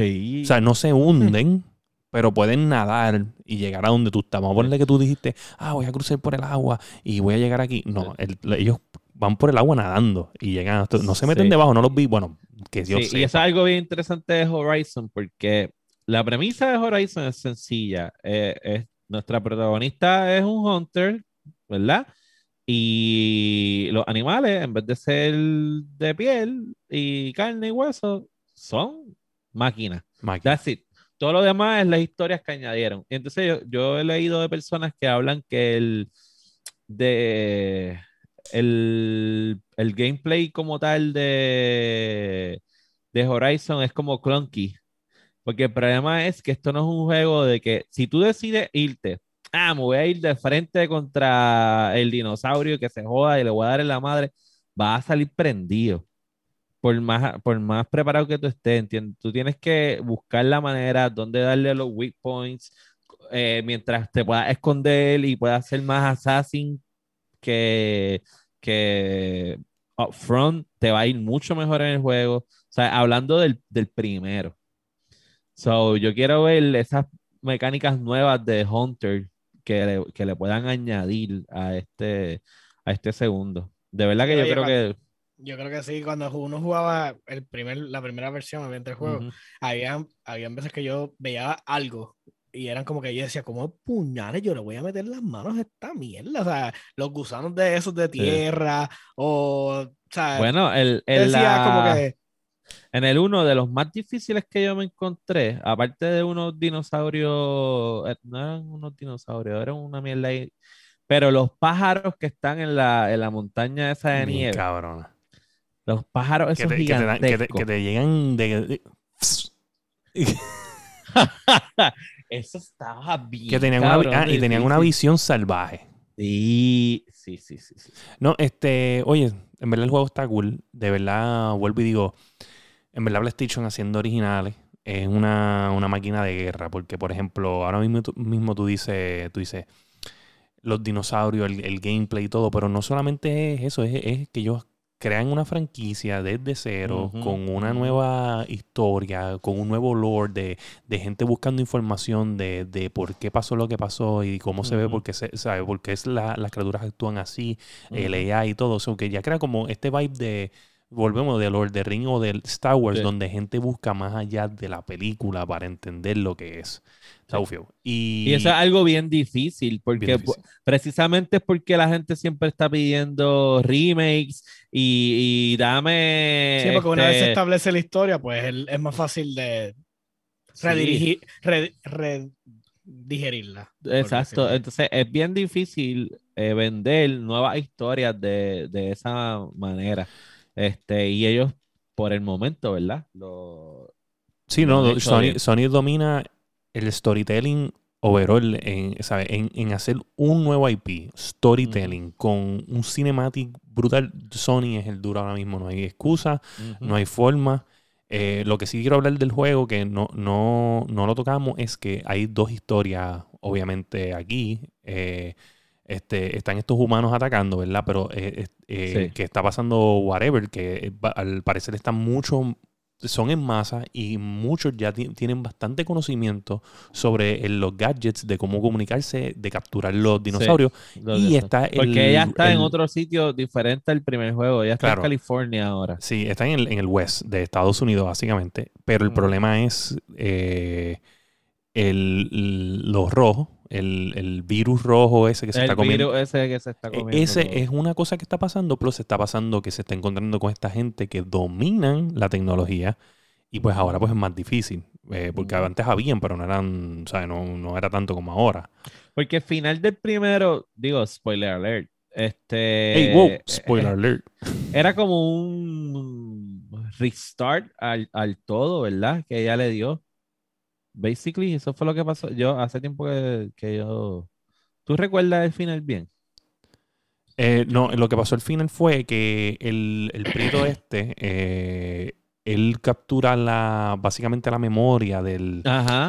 O sea, no se hunden, pero pueden nadar y llegar a donde tú estás. Vamos a ponerle que tú dijiste, ah, voy a cruzar por el agua y voy a llegar aquí. No, ellos van por el agua nadando y llegan. no se meten debajo, no los vi. Bueno, que Dios sí, Y es algo bien interesante de Horizon porque la premisa de Horizon es sencilla. Eh, es, nuestra protagonista es un hunter, ¿verdad? Y los animales, en vez de ser de piel y carne y hueso, son máquina. máquina. That's it. Todo lo demás es las historias que añadieron. Entonces yo, he leído de personas que hablan que el de el, el gameplay como tal de, de Horizon es como clunky. Porque el problema es que esto no es un juego de que si tú decides irte, ah, me voy a ir de frente contra el dinosaurio que se joda y le voy a dar en la madre, va a salir prendido por más, por más preparado que tú estés, tú tienes que buscar la manera donde darle los weak points eh, mientras te puedas esconder y puedas ser más assassin que, que upfront, te va a ir mucho mejor en el juego. O sea, hablando del, del primero. So, yo quiero ver esas mecánicas nuevas de Hunter que le, que le puedan añadir a este, a este segundo. De verdad que yo creo que yo creo que sí, cuando uno jugaba el primer, la primera versión mientras el juego, había, habían veces que yo veía algo y eran como que yo decía, ¿cómo puñales yo le voy a meter las manos a esta mierda? O sea, los gusanos de esos de tierra, o, o sea, bueno, el, el como que... En el uno de los más difíciles que yo me encontré, aparte de unos dinosaurios, eh, no eran unos dinosaurios, eran una mierda ahí, pero los pájaros que están en la, en la montaña esa de nieve. Cabrón. Los pájaros esos que te, gigantescos. Que te, llegan de, Eso estaba bien. Que tenían una, ah, y tenían una visión salvaje. Sí, sí, sí, sí, No, este, oye, en verdad el juego está cool. De verdad, vuelvo y digo, en verdad PlayStation haciendo originales es una, máquina de guerra. Porque, por ejemplo, ahora mismo, mismo tú dices, tú dices, los dinosaurios, el, gameplay y todo, pero no solamente es eso, es, es que ellos crean una franquicia desde cero, con una nueva historia, con un nuevo lore de, de gente buscando información de, de, por qué pasó lo que pasó y cómo se ve, porque se, sabe, porque es la, las criaturas actúan así, el AI y todo. eso, que ya crea como este vibe de volvemos del Lord of the Ring o del Star Wars, donde gente busca más allá de la película para entender lo que es. Y, y, eso es algo bien difícil, porque precisamente es porque la gente siempre está pidiendo remakes y, dame. Sí, porque una vez se este establece la historia, pues es más fácil de redirigir, digerirla. Exacto, entonces es bien difícil eh, vender nuevas historias de, de esa manera. Este, y ellos, por el momento, ¿verdad? Lo, sí, no, Sony, domina el storytelling overall en, En, en, hacer un nuevo IP, storytelling, con un cinematic brutal. Sony es el duro ahora mismo, no hay excusa, no hay forma. Eh, lo que sí quiero hablar del juego, que no, no, no, lo tocamos, es que hay dos historias, obviamente, aquí. Eh, este, están estos humanos atacando, ¿verdad? Pero eh, eh, que está pasando whatever, que al parecer están muchos, son en masa y muchos ya tienen bastante conocimiento sobre los gadgets, de cómo comunicarse, de capturar los dinosaurios. y está Porque ella está en otro sitio diferente al primer juego, ella está en California ahora. Sí, está en el, en el West de Estados Unidos, básicamente. Pero el problema es eh, el, los rojos el, virus rojo ese que se está comiendo. ese que se está e, comiendo. Ese es una cosa que está pasando, pero se está pasando que se está encontrando con esta gente que dominan la tecnología y pues ahora pues es más difícil. Eh, porque antes habían, pero no eran, o sea, no, no era tanto como ahora. Porque al final del primero, digo, spoiler alert. Este. Hey, wow, spoiler alert. Era como un restart al, al todo, ¿verdad? Que ella le dio basically, eso fue lo que pasó. Yo hace tiempo que, yo. ¿Tú recuerdas el final bien? Eh, no, lo que pasó al final fue que el, el prito este, eh, él captura la, básicamente la memoria del,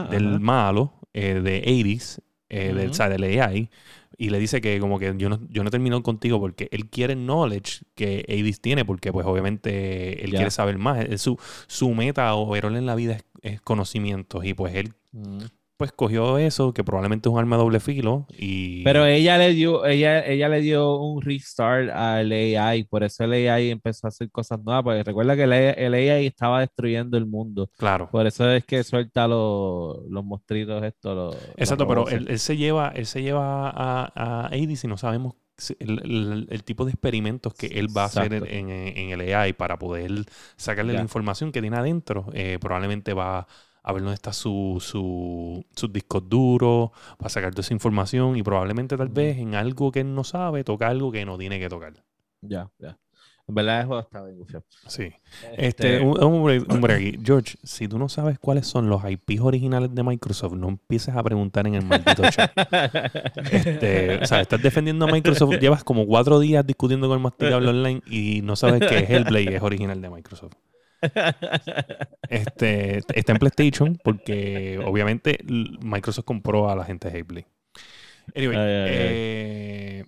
del malo eh, de 80 del, del AI, y le dice que como que yo no, yo no termino contigo porque él quiere knowledge que Avis tiene, porque pues obviamente él quiere saber más. su, su meta o rol en la vida es es conocimientos y pues él mm. Pues cogió eso que probablemente es un arma de doble filo y pero ella le dio ella ella le dio un restart al AI por eso el AI empezó a hacer cosas nuevas porque recuerda que el, AI estaba destruyendo el mundo. Claro. Por eso es que suelta los, los monstruitos estos exacto pero él, se lleva él se lleva a, a y no sabemos el, tipo de experimentos que él va a hacer en, el AI para poder sacarle la información que tiene adentro. Eh, probablemente va a ver dónde está su, su, sus discos duros, va a sacar toda esa información y probablemente tal vez en algo que él no sabe toca algo que no tiene que tocar. Ya, ya. En verdad, eso está bien Sí. Este, este un, aquí. George, si tú no sabes cuáles son los IPs originales de Microsoft, no empieces a preguntar en el maldito chat. este, o sea, estás defendiendo a Microsoft, llevas como cuatro días discutiendo con el masticable online y no sabes que Hellblade es original de Microsoft. Este, está en PlayStation porque obviamente Microsoft compró a la gente de Hellblade. Anyway, eh,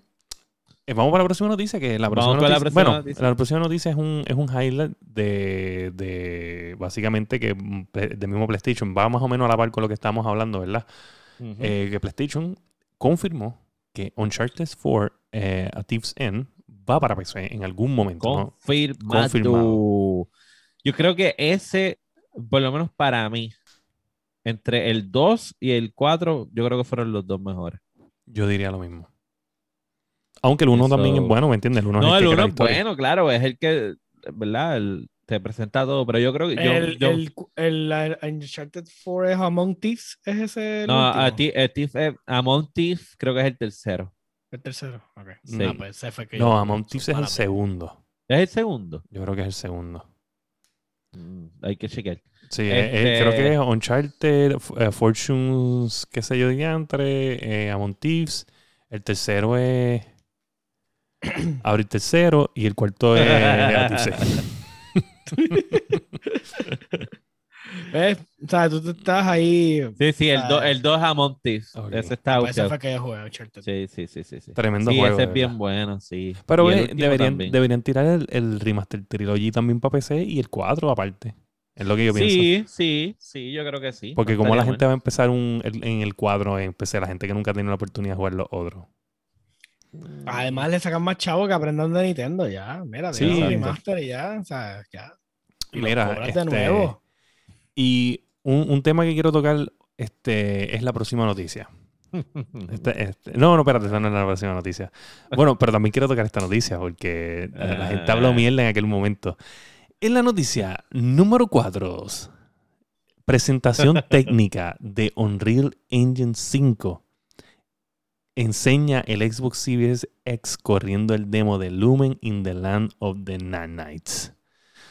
eh, vamos para la próxima noticia, que la próxima, noticia, bueno, la próxima noticia es un, es un highlight de, de básicamente que mm, del mismo PlayStation. Va más o menos a la par con lo que estamos hablando, ¿verdad? Eh, que PlayStation confirmó que Uncharted 4 eh, a Thief's End va para PC en algún momento. Confirmado. Yo creo que ese, por lo menos para mí, entre el 2 y el 4, yo creo que fueron los dos mejores. Yo diría lo mismo. Aunque el uno también es bueno, ¿me entiendes? El uno no, es el, uno es bueno, claro, es el que, ¿verdad? te presenta todo, pero yo creo que. el, el, el, Uncharted 4 es Among Thieves, ¿es ese? no, a Thief, Among Thieves creo que es el tercero. El tercero, ok. Sí. Pues fue que no Among Thieves es el segundo. ¿Es el segundo? Yo creo que es el segundo. Mm, hay que chequear. Sí, eh, eh, creo que es este Uncharted, Fortunes, qué sé yo, diantre, Amon Thieves. El tercero es Abrir tercero y el cuarto es ¿Ves? O sea, tú estás ahí. Sí, sí, el 2 el es Amon Ese está pues Ese fue que yo jugué, Sí, sí, sí, sí, sí. Tremendo sí, juego. Ese es bien bueno, sí. Pero deberían, deberían tirar el, el, Remaster Trilogy también para PC y el 4 aparte. Es lo que yo pienso. Sí, sí, sí, yo creo que sí. Porque como la gente va a empezar un, en el 4 en PC, la gente que nunca ha tenido la oportunidad de jugar los otros. Además le sacan más chavos que aprendan de Nintendo ya. Mira, sí, remaster y ya, o sea, ya. Mira, este, nuevo. Y un, un, tema que quiero tocar este, es la próxima noticia. Este, este, no, no, espérate, esta no es la próxima noticia. Bueno, pero también quiero tocar esta noticia porque la gente habló ah. mierda en aquel momento. En la noticia número 4, presentación técnica de Unreal Engine 5 enseña el Xbox Series X corriendo el demo de Lumen in the Land of the Nanites.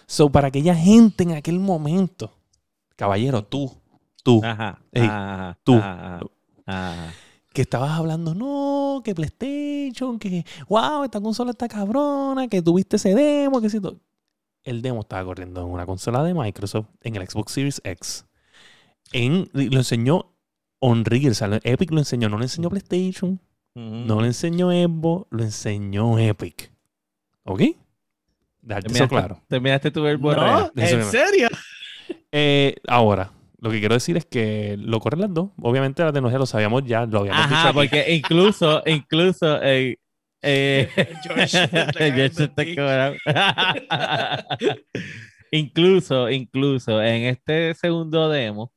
So, para aquella gente en aquel momento, caballero, tú, tú, tú, que estabas hablando, no, que PlayStation, que wow, esta consola está cabrona, que tuviste ese demo, que si El demo estaba corriendo en una consola de Microsoft, en el Xbox Series X. En, lo enseñó Unreal, o sea, Epic lo enseñó, no le enseñó PlayStation, no le enseñó Evo, lo enseñó Epic. ¿Ok? Darte eso claro. ¿Terminaste tu verbo no, ¿En serio? Eh, ahora, lo que quiero decir es que lo corren las dos. Obviamente la tecnología lo sabíamos ya, lo habíamos Ajá, dicho. porque incluso, incluso, eh, eh, incluso, incluso en este segundo demo,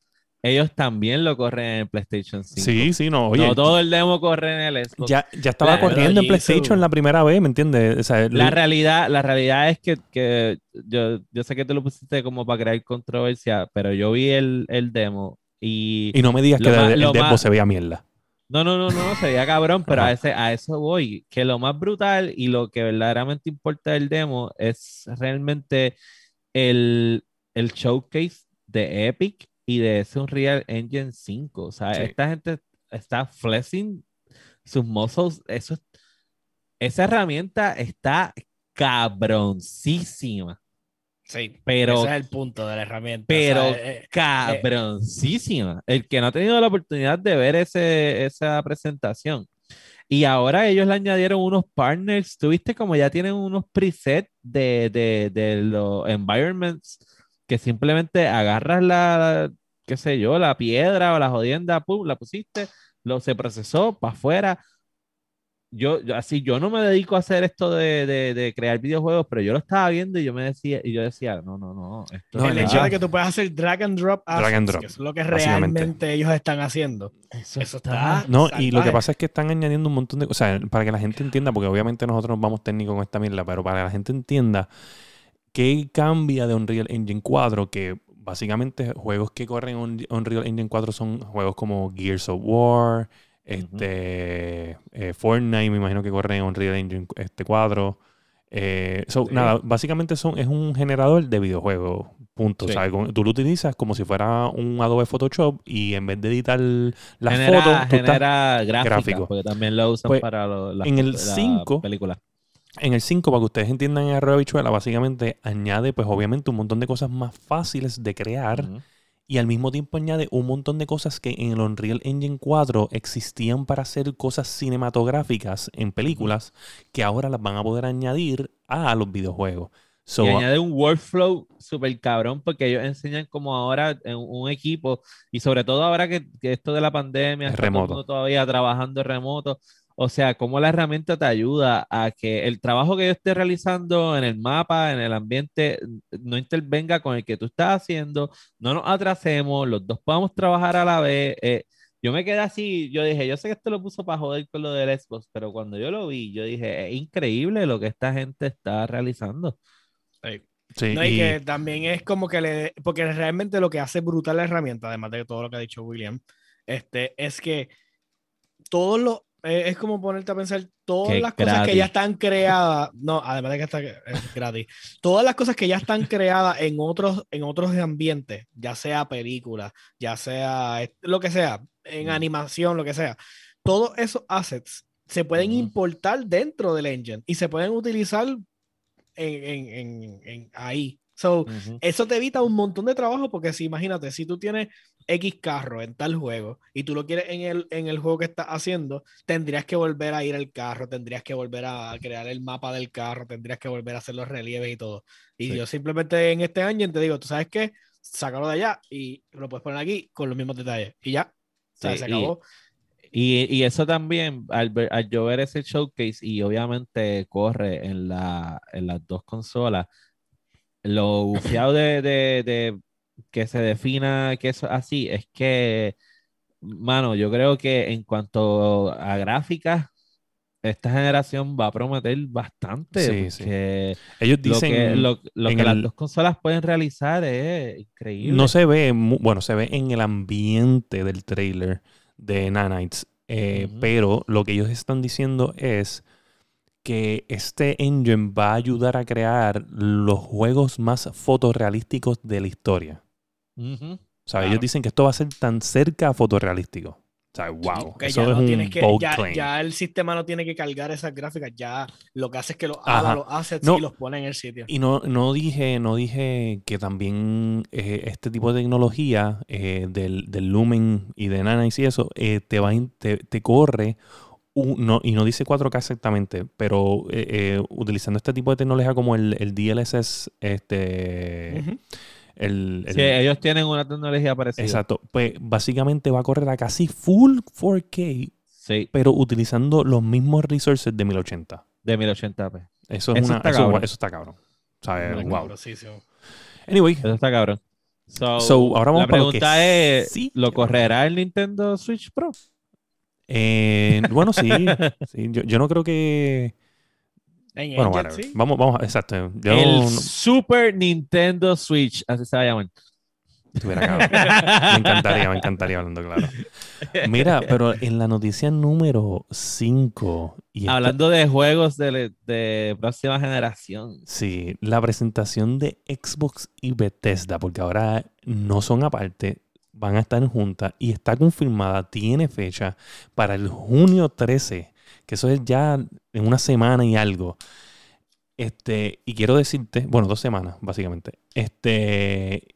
ellos también lo corren en el PlayStation 5. Sí, sí, no. Oye, no todo el demo corre en el Xbox. Ya, ya estaba corriendo en PlayStation la primera vez, ¿me entiendes? la, realidad, la realidad es que, que, yo, yo sé que te lo pusiste como para crear controversia, pero yo vi el, el demo y... Y no me digas que el, demo se veía mierda. No, no, no, no, se veía cabrón, pero a, ese, a eso voy. Que lo más brutal y lo que verdaderamente importa del demo es realmente el, el showcase de Epic y de ese Unreal Engine 5. O sea, esta gente está flexing sus muscles. Eso, esa herramienta está cabroncísima. Sí, pero ese es el punto de la herramienta. Pero eh, eh, eh, cabroncísima. el que no ha tenido la oportunidad de ver ese, esa presentación. Y ahora ellos le añadieron unos partners. Tuviste como ya tienen unos presets de, de, de los environments que simplemente agarras la, qué sé yo, la piedra o la jodienda, pum, la pusiste, lo se procesó para afuera. Yo, así, yo no me dedico a hacer esto de, de, crear videojuegos, pero yo lo estaba viendo y yo me decía, y yo decía, no, no, no. no el hecho de que tú puedas hacer drag and drop, drag and drop que es lo que realmente ellos están haciendo. Eso, está. No, y lo que pasa es que están añadiendo un montón de cosas, para que la gente entienda, porque obviamente nosotros nos vamos técnicos con esta mierda, pero para que la gente entienda qué cambia de Unreal Engine 4, que básicamente juegos que corren en Unreal Engine 4 son juegos como Gears of War, este, eh, Fortnite, me imagino que corren en Unreal Engine este 4. Eh, nada, básicamente son, es un generador de videojuegos. Punto. O sea, tú lo utilizas como si fuera un Adobe Photoshop y en vez de editar las fotos, tú genera gráficos, porque también lo usan pues, para las en el 5, películas. En el 5, para que ustedes entiendan en Arroyo Bichuela, básicamente añade, pues obviamente, un montón de cosas más fáciles de crear. Y al mismo tiempo añade un montón de cosas que en el Unreal Engine 4 existían para hacer cosas cinematográficas en películas, que ahora las van a poder añadir a los videojuegos. y añade un workflow súper cabrón, porque ellos enseñan como ahora en un equipo, y sobre todo ahora que, esto de la pandemia, remoto. todavía trabajando remoto, o sea, cómo la herramienta te ayuda a que el trabajo que yo esté realizando en el mapa, en el ambiente, no intervenga con el que tú estás haciendo, no nos atrasemos, los dos podamos trabajar a la vez. Eh, yo me quedé así, yo dije, yo sé que esto lo puso para joder con lo del Xbox, pero cuando yo lo vi, yo dije, es increíble lo que esta gente está realizando. Sí. no, y, que también es como que le, porque realmente lo que hace brutal la herramienta, además de todo lo que ha dicho William, este, es que todos los eh, es como ponerte a pensar todas las cosas que ya están creadas. No, además de que está gratis. Todas las cosas que ya están creadas en otros, en otros ambientes, ya sea película, ya sea lo que sea, en animación, lo que sea. Todos esos assets se pueden importar dentro del engine y se pueden utilizar en, ahí. So, Eso te evita un montón de trabajo porque si imagínate, si tú tienes X carro en tal juego y tú lo quieres en el, en el juego que estás haciendo, tendrías que volver a ir al carro, tendrías que volver a crear el mapa del carro, tendrías que volver a hacer los relieves y todo. Y yo simplemente en este engine te digo, tú sabes qué, sácalo de allá y lo puedes poner aquí con los mismos detalles. Y ya, se acabó. Y, y, eso también, al, ver, al, yo ver ese showcase y obviamente corre en, la, en las dos consolas, lo bufiado de, de, de, que se defina que eso así es que, mano, yo creo que en cuanto a gráficas, esta generación va a prometer bastante. Sí, sí. Ellos dicen. Lo que, lo, que las dos consolas pueden realizar es increíble. No se ve, bueno, se ve en el ambiente del trailer de Nanites. Eh, pero lo que ellos están diciendo es que este engine va a ayudar a crear los juegos más fotorrealísticos de la historia. O sea, ellos dicen que esto va a ser tan cerca a fotorrealístico. O sea, wow. eso es un que, ya, el sistema no tiene que cargar esas gráficas, ya lo que hace es que los haga los assets y los pone en el sitio. Y no, no, dije, no dije que también eh, este tipo de tecnología eh, del, del, Lumen y de Nana y eso eh, te, va, te, te corre no, y no dice 4K exactamente, pero utilizando este tipo de tecnología como el, el DLSS, este, sí, ellos tienen una tecnología parecida. Exacto. Pues básicamente va a correr a casi full 4K, sí. pero utilizando los mismos resources de 1080. De 1080p. Eso, es una, está eso, cabrón. eso está cabrón. wow. Anyway. Eso está cabrón. So, ahora vamos la pregunta es, ¿lo correrá el Nintendo Switch Pro? Eh, bueno, sí. sí. Yo, yo no creo que bueno, bueno, vamos, vamos, exacto. el Super Nintendo Switch, así se va a llamar. me encantaría, me encantaría hablando claro. Mira, pero en la noticia número 5. Hablando de juegos de, de, próxima generación. Sí, la presentación de Xbox y Bethesda, porque ahora no son aparte, van a estar juntas y está confirmada, tiene fecha para el junio 13 que eso es ya en una semana y algo. Este, y quiero decirte, bueno, dos semanas, básicamente. Este,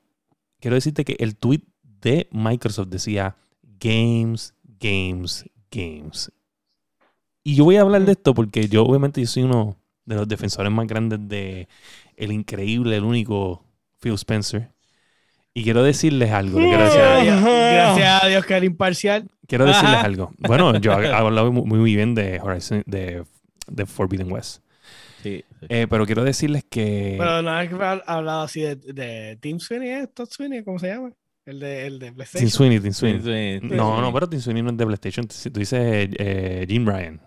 quiero decirte que el tweet de Microsoft decía Games, Games, Games. Y yo voy a hablar de esto porque yo, obviamente, yo soy uno de los defensores más grandes de el increíble, el único Phil Spencer. Y quiero decirles algo. Gracias a Dios, gracias a Dios que era imparcial. Quiero decirles algo. Bueno, yo he hablado muy, muy bien de Horizon, de, de Forbidden West. Sí, eh, pero quiero decirles que. Pero no has hablado así de, de Team Sweeney, ¿eh? Todd Sweeney, ¿cómo se llama? El de, el de PlayStation. Team Sweeney, Team Sweeney. No, no, pero Team Sweeney no es de PlayStation. Tú dices eh, Jim Ryan.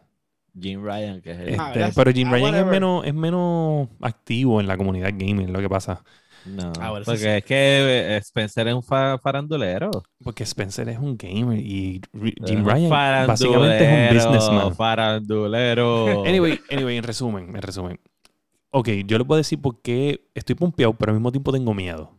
Jim Ryan, que es el. Este, ah, pero Jim ah, Ryan es menos, es menos activo en la comunidad gaming, lo que pasa. No, ah, porque es que eh, Spencer es un farandulero. Porque Spencer es un gamer y Jim Ryan básicamente es un businessman. Farandulero. Anyway, anyway, en resumen, en resumen. Ok, yo le puedo decir por qué estoy pompeado, pero al mismo tiempo tengo miedo.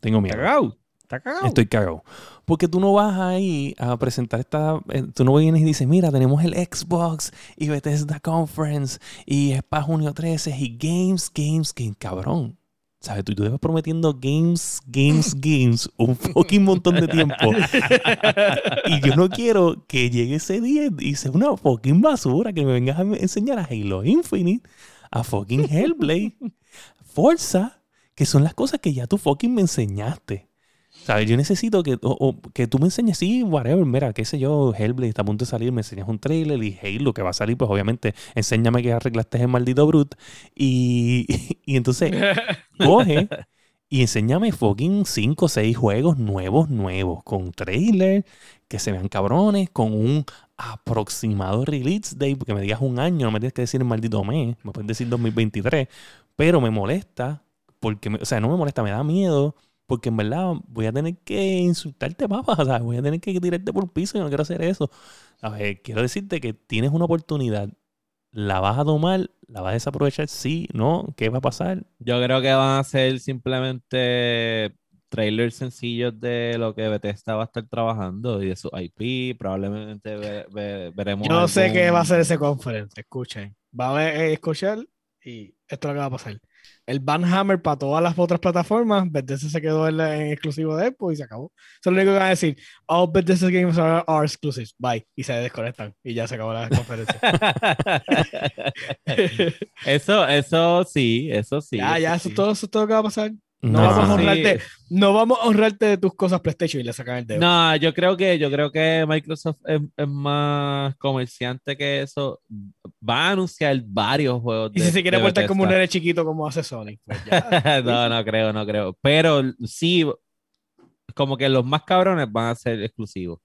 Tengo miedo. cagado? ¿Está cagado? Estoy cagado. Porque tú no vas ahí a presentar esta. Eh, tú no vienes y dices, mira, tenemos el Xbox y Bethesda Conference y es para junio 13 y Games, Games, Games. Cabrón. ¿Sabes? Tú, tú vas prometiendo games, games, games un fucking montón de tiempo. y yo no quiero que llegue ese día y sea una fucking basura que me vengas a enseñar a Halo Infinite, a fucking Hellblade, Forza, que son las cosas que ya tú fucking me enseñaste. ¿Sabes? Yo necesito que, que tú me enseñes, sí, whatever, mira, qué sé yo, Hellblade está a punto de salir, me enseñas un trailer y Halo que va a salir, pues obviamente, enséñame que arreglaste el maldito Brute. Y, y, entonces, coge y enséñame fucking 5 o 6 juegos nuevos, nuevos, con trailer, que se vean cabrones, con un aproximado release date, porque me digas un año, no me tienes que decir el maldito mes, me puedes decir 2023, pero me molesta, porque, o sea, no me molesta, me da miedo Porque en verdad voy a tener que insultarte, papá. O sea, voy a tener que tirarte por el piso y no quiero hacer eso. A ver, quiero decirte que tienes una oportunidad. ¿La vas a tomar? ¿La vas a desaprovechar? Sí, no. ¿Qué va a pasar? Yo creo que van a ser simplemente trailers sencillos de lo que Bethesda va a estar trabajando y de su IP. Probablemente veremos. Yo no sé qué va a ser ese conference. Escuchen. Va a eh, escuchar y esto es lo que va a pasar el Banhammer para todas las otras plataformas, Bethesda se quedó en, exclusivo de Xbox y se acabó. Eso es lo único que van a decir. All Bethesda games are, are exclusives. Bye. Y se desconectan. Y ya se acabó la conferencia. eso, eso sí, eso sí. Ya, ya, eso, todo, eso todo lo que va a pasar. No, vamos a honrarte, no vamos a honrarte de tus cosas PlayStation y le sacan el dedo. No, yo creo que, yo creo que Microsoft es, más comerciante que eso. Va a anunciar varios juegos. Y si se quiere portar como un nene chiquito como hace Sony. Pues no, no creo, no creo. Pero sí, como que los más cabrones van a ser exclusivos.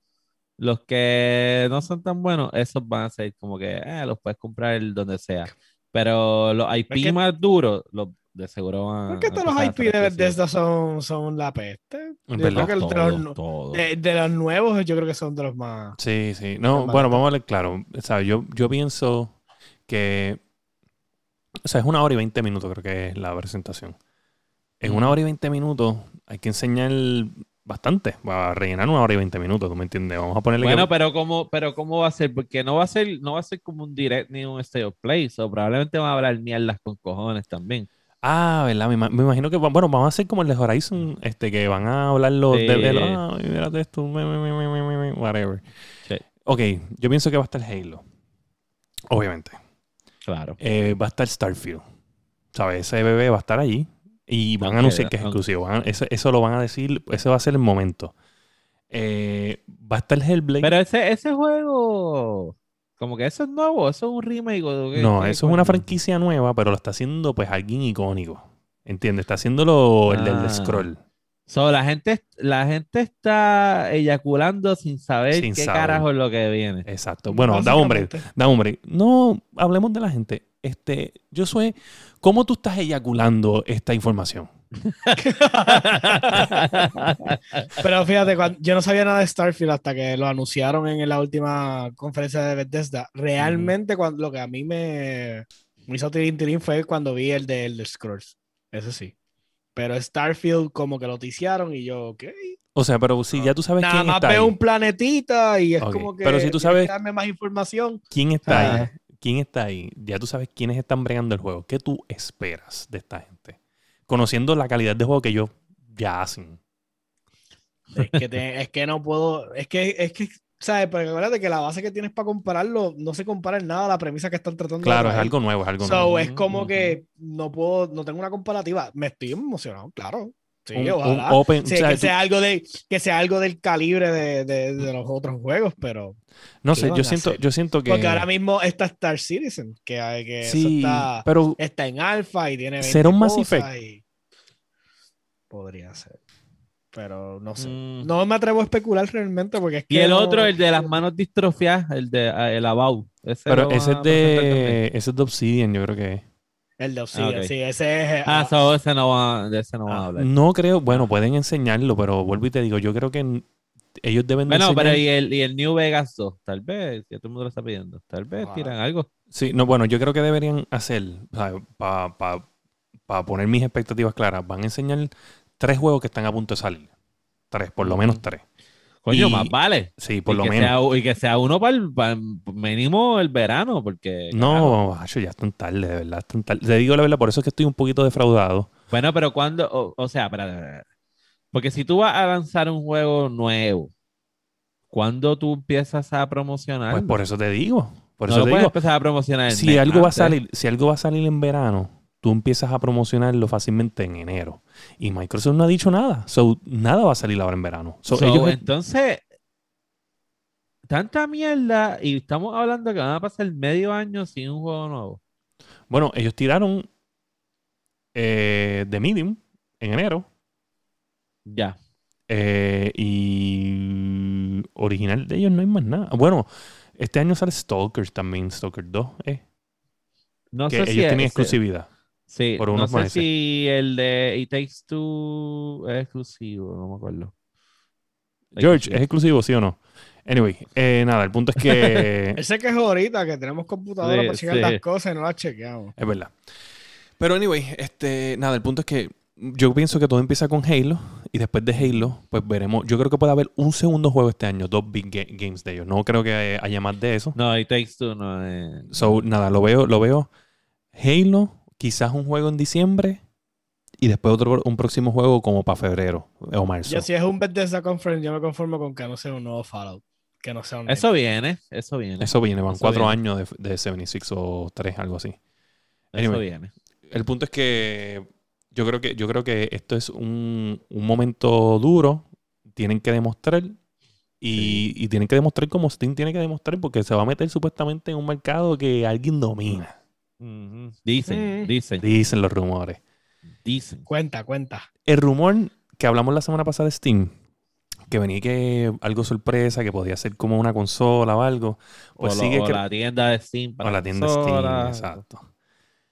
Los que no son tan buenos, esos van a ser como que eh, los puedes comprar donde sea. Pero los IP más duros, los de seguro van ¿Por qué todos los IP de Bethesda son, son la peste? de, los, nuevos, yo creo que son de los más. Sí, sí. No, bueno, vamos a ver claro. O yo, yo pienso que. O sea, es una hora y veinte minutos, creo que es la presentación. En una hora y veinte minutos hay que enseñar bastante. Va a rellenar una hora y veinte minutos, ¿tú me entiendes? Vamos a ponerle. Bueno, pero ¿cómo, pero ¿cómo va a ser? Porque no va a ser, no va a ser como un direct ni un state of play. O probablemente van a hablar mierdas con cojones también. Ah, ¿verdad? Me, imagino que, bueno, vamos a hacer como el de Horizon, este, que van a hablar los de, ah, mira esto, whatever. Ok, yo pienso que va a estar Halo. Obviamente. Claro. Eh, va a estar Starfield. ¿Sabes? Ese bebé va a estar allí. Y van a anunciar que es exclusivo. eso, lo van a decir, ese va a ser el momento. Eh, va a estar Hellblade. Pero ese, ese juego. Como que eso es nuevo, eso es un remake. no, eso es una franquicia nueva, pero lo está haciendo pues alguien icónico. ¿Entiendes? Está haciéndolo el del ah. scroll. So, la gente, la gente está eyaculando sin saber qué carajo es lo que viene. Exacto. Bueno, da hombre, da hombre. No hablemos de la gente. Este, yo soy, ¿cómo tú estás eyaculando esta información? Pero fíjate, yo no sabía nada de Starfield hasta que lo anunciaron en la última conferencia de Bethesda. Realmente, cuando, lo que a mí me, me hizo tirín fue cuando vi el de Elder Scrolls. Eso sí. Pero Starfield como que lo ticiaron y yo, ok. O sea, pero si ya tú sabes Nada quién más está veo un planetita y es como que pero si tú sabes darme más información. ¿Quién está ahí? Ah. ¿Quién está ahí? Ya tú sabes quiénes están bregando el juego. ¿Qué tú esperas de esta gente? Conociendo la calidad de juego que ellos ya hacen. Es que, es que no puedo, es que, es que, ¿sabes? Pero acuérdate que la base que tienes para compararlo no se compara en nada a la premisa que están tratando Claro, es algo nuevo, es algo nuevo. Es como que no puedo, no tengo una comparativa. Me estoy emocionado, claro. Sí, ojalá. open, que, sea algo de, que sea algo del calibre de, de, de los otros juegos, pero. No sé, yo siento, yo siento que. Porque ahora mismo está Star Citizen, que, que sí, está, pero está en alfa y tiene. Será un Mass Effect. Podría ser. Pero no sé. Mm. No me atrevo a especular realmente porque es que. Y el otro, el de las manos distrofiadas, el de el About. pero ese es, de, ese es de Obsidian, yo creo que es. El de Obsidian, sí, ese es. Ah, ah ese no va, de ese no va a ah, hablar. No creo, bueno, pueden enseñarlo, pero vuelvo y te digo, yo creo que ellos deben Bueno, pero y el, y el New Vegas 2, tal vez, que todo el mundo lo está pidiendo, tal vez tiran algo. Sí, no, bueno, yo creo que deberían hacer, para poner mis expectativas claras, van a enseñar tres juegos que están a punto de salir. Tres, por lo menos tres. Coño, más vale. Sí, por lo menos. y que sea uno para el mínimo el verano, porque. No, ya están tarde, de verdad. Están tarde. Le digo la verdad, por eso es que estoy un poquito defraudado. Bueno, pero cuando. O, sea, para. Porque si tú vas a lanzar un juego nuevo, ¿cuándo tú empiezas a promocionar? Pues por eso te digo. Por eso no te puedes empezar a promocionar. Si algo va a salir, si algo va a salir en verano, tú empiezas a promocionarlo fácilmente en enero. Y Microsoft no ha dicho nada. So, nada va a salir ahora en verano. Entonces, tanta mierda y estamos hablando que van a pasar medio año sin un juego nuevo. Bueno, ellos tiraron eh, The Medium en enero. Ya. Eh, y original de ellos no hay más nada. Bueno, este año sale Stalkers también, Stalker 2. Eh. No sé ellos si tienen exclusividad. Sí, por no sé si el de It Takes Two es exclusivo, no me acuerdo. George, ¿es exclusivo, sí o no? Anyway, eh, nada, el punto es que. Ese que es ahorita, que tenemos computadora para checar las cosas y no las chequeamos. Es verdad. Pero, anyway, este, nada, el punto es que yo pienso que todo empieza con Halo y después de Halo, pues veremos. Yo creo que puede haber un segundo juego este año, dos big games de ellos. No creo que haya más de eso. No, It Takes Two no es. So, nada, lo veo, lo veo. Halo, quizás un juego en diciembre y después otro un próximo juego como para febrero o marzo. Ya si es un Bethesda Conference, yo me conformo con que no sea un nuevo Fallout. Que no sea un eso viene, eso viene. Eso viene, van cuatro años de, de 76 o tres, algo así. eso viene. El punto es que yo creo que, yo creo que esto es un, momento duro. Tienen que demostrar. Y, tienen que demostrar como Steam tiene que demostrar porque se va a meter supuestamente en un mercado que alguien domina. Dicen, mm. dicen. Dicen los rumores. Dicen. Cuenta, cuenta. El rumor que hablamos la semana pasada de Steam, que venía que algo sorpresa, que podía ser como una consola o algo. Pues sigue o la tienda de Steam. o la tienda de Steam, exacto.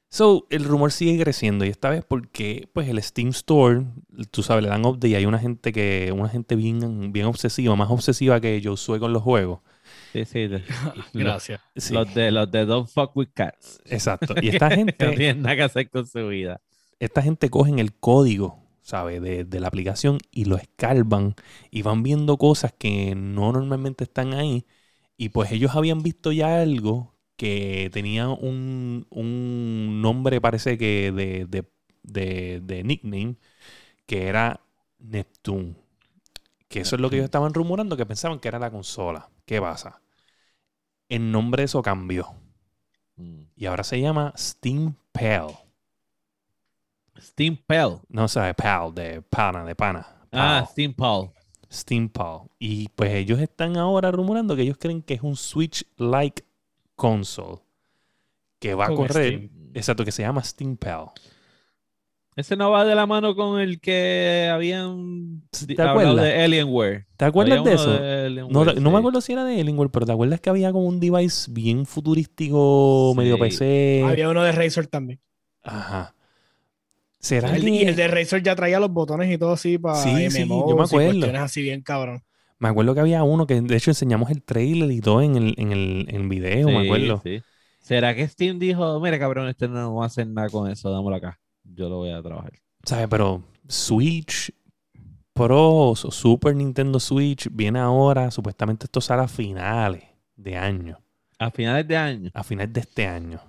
So, el rumor sigue creciendo y esta vez porque pues el Steam Store, tú sabes, le dan update y hay una gente que, una gente bien, bien obsesiva, más obsesiva que yo soy con los juegos. Sí, sí. Gracias. Los, de los de Don't Fuck With Cats. Exacto. Y esta gente... no tienen nada que hacer con su vida. Esta gente cogen el código, ¿sabes? De, de la aplicación y lo escalvan y van viendo cosas que no normalmente están ahí. Y pues ellos habían visto ya algo que tenía un, nombre, parece que de, nickname, que era Neptune. Que eso es lo que ellos estaban rumorando, que pensaban que era la consola. ¿Qué pasa? El nombre de eso cambió. Mm. Y ahora se llama Steam Pal. Steam Pal. No, sé, Pal, de pana, de pana. Ah, Steam Pal. Steam Pal. Y pues ellos están ahora rumorando que ellos creen que es un Switch-like console que va a correr, exacto, que se llama Steam Pal. Ese no va de la mano con el que habían ¿Te acuerdas? de Alienware. ¿Te acuerdas de eso? no, no me acuerdo si era de Alienware, pero ¿te acuerdas que había como un device bien futurístico, medio PC? Había uno de Razer también. Ajá. ¿Será el, Y el de Razer ya traía los botones y todo así para sí, sí, yo me acuerdo. así bien cabrón. Me acuerdo que había uno que de hecho enseñamos el trailer y todo en el, en el, en video, me acuerdo. ¿Será que Steam dijo, mira cabrón, este no va a hacer nada con eso, dámoslo acá? Yo lo voy a trabajar. ¿Sabes? Pero Switch Pro o Super Nintendo Switch viene ahora, supuestamente esto sale a finales de año. ¿A finales de año? A finales de este año.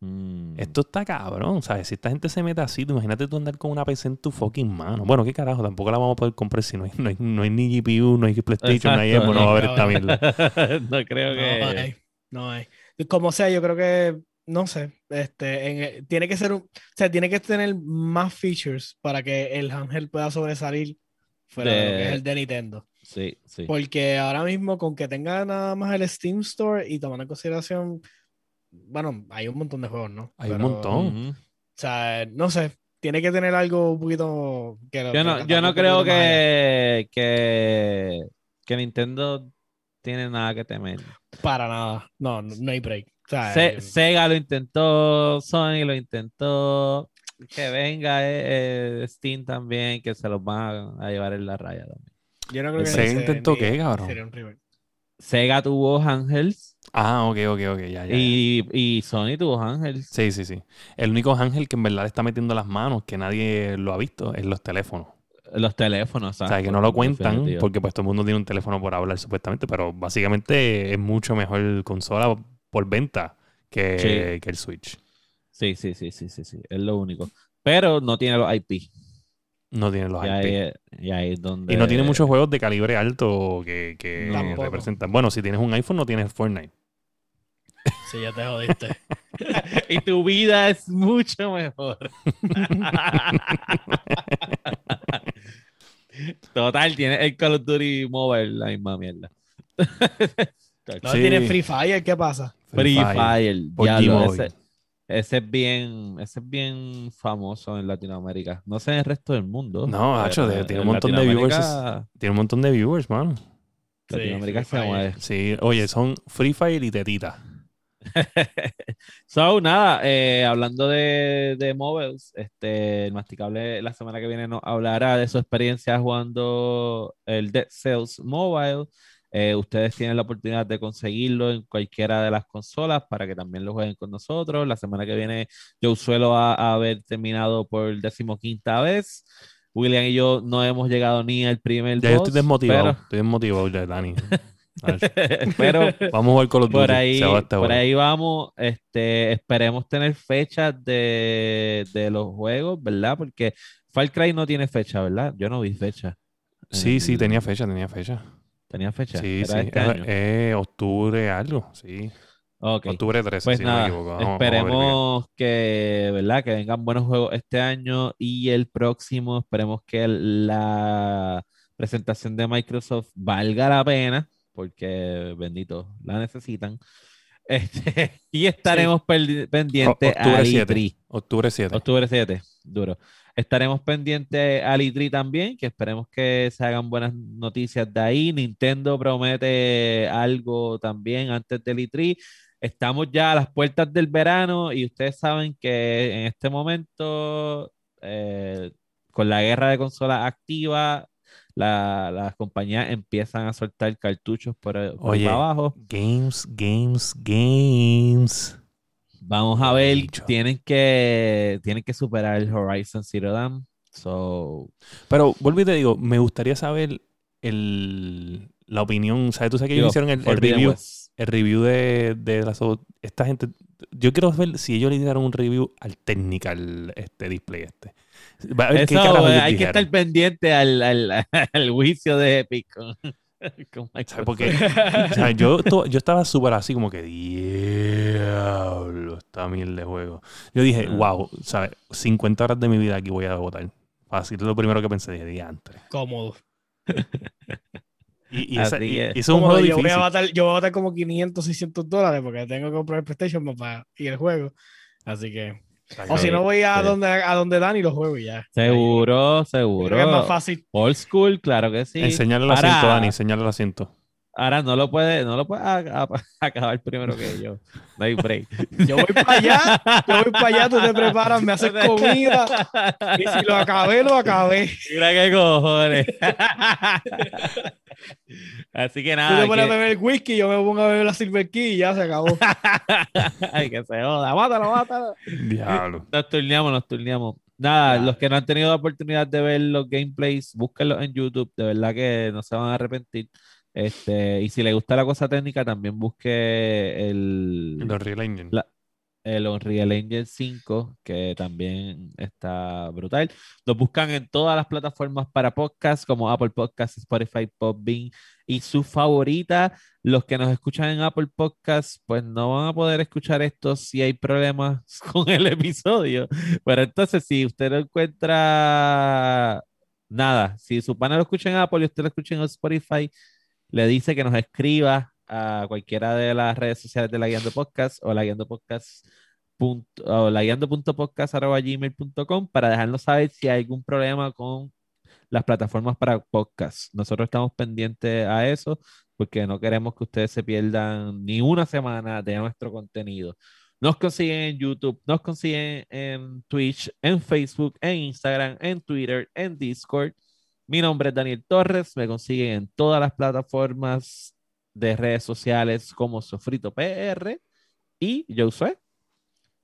Mm. Esto está cabrón, ¿sabes? Si esta gente se mete así, imagínate tú andar con una PC en tu fucking mano. Bueno, qué carajo, tampoco la vamos a poder comprar si no hay, no hay, ni GPU, no hay PlayStation, no hay no, va a haber esta mierda. no creo que. No hay, no hay. Como sea, yo creo que, no sé, este, tiene que ser un, o sea, tiene que tener más features para que el handheld pueda sobresalir fuera de, lo que es el de Nintendo. Sí, sí. Porque ahora mismo, con que tenga nada más el Steam Store y tomando en consideración bueno, hay un montón de juegos, ¿no? Hay un montón. O sea, no sé, tiene que tener algo un poquito que yo no, yo no creo que, que, que Nintendo tiene nada que temer. Para nada. No, no, hay break. Sega lo intentó, Sony lo intentó. Que venga eh, eh, Steam también, que se los van a llevar en la raya también. Yo no creo que Sega intentó qué, cabrón. Sega tuvo Angels Ah, ok, ok, ok, ya, ya. Y, y Sony tuvo Ángel. Sí, sí, sí. El único Ángel que en verdad está metiendo las manos, que nadie lo ha visto, es los teléfonos. Los teléfonos, O sea, que no lo cuentan porque pues todo el mundo tiene un teléfono por hablar supuestamente, pero básicamente es mucho mejor consola por venta que, que el Switch. Sí, sí, sí, sí, sí, sí. Es lo único. Pero no tiene los IP. No tiene los IP. y ahí es donde... Y no tiene muchos juegos de calibre alto que, que representan. Bueno, si tienes un iPhone, no tienes Fortnite. Sí, ya te jodiste. y tu vida es mucho mejor. Total, tiene el Call of Duty Mobile, la misma mierda. no tiene Free Fire, ¿qué pasa? Free, Fire, Fire ese, es bien, ese es bien famoso en Latinoamérica. No sé en el resto del mundo. No, Hacho, tiene un montón de viewers. Tiene un montón de viewers, mano. Latinoamérica se mueve. Sí, oye, son Free Fire y Tetita. so, nada, eh, hablando de, de mobiles, este, el masticable la semana que viene nos hablará de su experiencia jugando el Dead Cells Mobile. Eh, ustedes tienen la oportunidad de conseguirlo en cualquiera de las consolas para que también lo jueguen con nosotros. La semana que viene yo suelo haber terminado por decimoquinta vez. William y yo no hemos llegado ni al primer Ya estoy desmotivado, estoy desmotivado ya, Dani. pero vamos a ver con los por ahí, por ahí vamos. Este, esperemos tener fechas de, de, los juegos, ¿verdad? Porque Far Cry no tiene fecha, ¿verdad? Yo no vi fecha. Sí, sí, tenía fecha, tenía fecha. ¿Tenía fecha? Sí, sí. Este octubre algo, sí. Octubre 13, pues nada, esperemos que, ¿verdad? que vengan buenos juegos este año y el próximo. Esperemos que la presentación de Microsoft valga la pena, porque bendito, la necesitan. Este, y estaremos pendientes a Octubre 7. Octubre 7, duro. Estaremos pendientes al E3 también, que esperemos que se hagan buenas noticias de ahí. Nintendo promete algo también antes del E3. Estamos ya a las puertas del verano y ustedes saben que en este momento, eh, con la guerra de consolas activa, las compañías empiezan a soltar cartuchos por, por abajo. Games, games, games. Vamos a ver, tienen que, tienen que superar el Horizon Zero Dawn. So... Pero vuelvo y te digo, me gustaría saber el, la opinión. ¿Sabes? Tú sabes que ellos hicieron el, review, el review de, de la, esta gente. Yo quiero ver si ellos le dieron un review al technical este display este. Eso, hay que estar pendiente al, al, al juicio de Epic. Porque yo, yo estaba súper así como que diablo, esta mil de juego. Yo dije, wow, ¿sabes? 50 horas de mi vida aquí voy a votar. Fácil, es lo primero que pensé, dije, diantre. Cómodo. Y, y, esa, y, es un juego yo Voy a votar, yo voy a votar como 500, 600 dólares porque tengo que comprar el PlayStation para, y el juego. Así que o si no voy a, donde, a donde Dani lo juego y ya. Seguro, seguro. es más fácil. Old school, claro que sí. Enseñale el asiento, Dani, enseñale el asiento. Ahora no lo puede, no lo puede acabar primero que yo. No hay break. Yo voy para allá, yo voy para allá, tú te preparas, me haces comida. Y si lo acabé, lo acabé. Mira qué cojones. Así que nada. Tú te pones a beber whisky, yo me pongo a beber la Silver Key y ya se acabó. Ay, que se joda. Mátalo, mátalo. Diablo. Nos turneamos, nos turneamos. Nada, los que no han tenido la oportunidad de ver los gameplays, búsquenlos en YouTube. De verdad que no se van a arrepentir. Este, y si le gusta la cosa técnica, también busque el, el Unreal Engine. el Unreal Engine 5, que también está brutal. Lo buscan en todas las plataformas para podcast, como Apple Podcasts, Spotify, Podbean y su favorita. Los que nos escuchan en Apple Podcasts, pues no van a poder escuchar esto si hay problemas con el episodio. Pero entonces, si usted lo encuentra nada, si su pana lo escucha en Apple y usted lo escucha en Spotify, le dice que nos escriba a cualquiera de las redes sociales de la Guiando Podcast o la Guiando Podcast o la gmail.com para dejarnos saber si hay algún problema con las plataformas para podcast. Nosotros estamos pendientes a eso porque no queremos que ustedes se pierdan ni una semana de nuestro contenido. Nos consiguen en YouTube, nos consiguen en Twitch, en Facebook, en Instagram, en Twitter, en Discord. Mi nombre es Daniel Torres, me consiguen en todas las plataformas de redes sociales como Sofrito PR y yo soy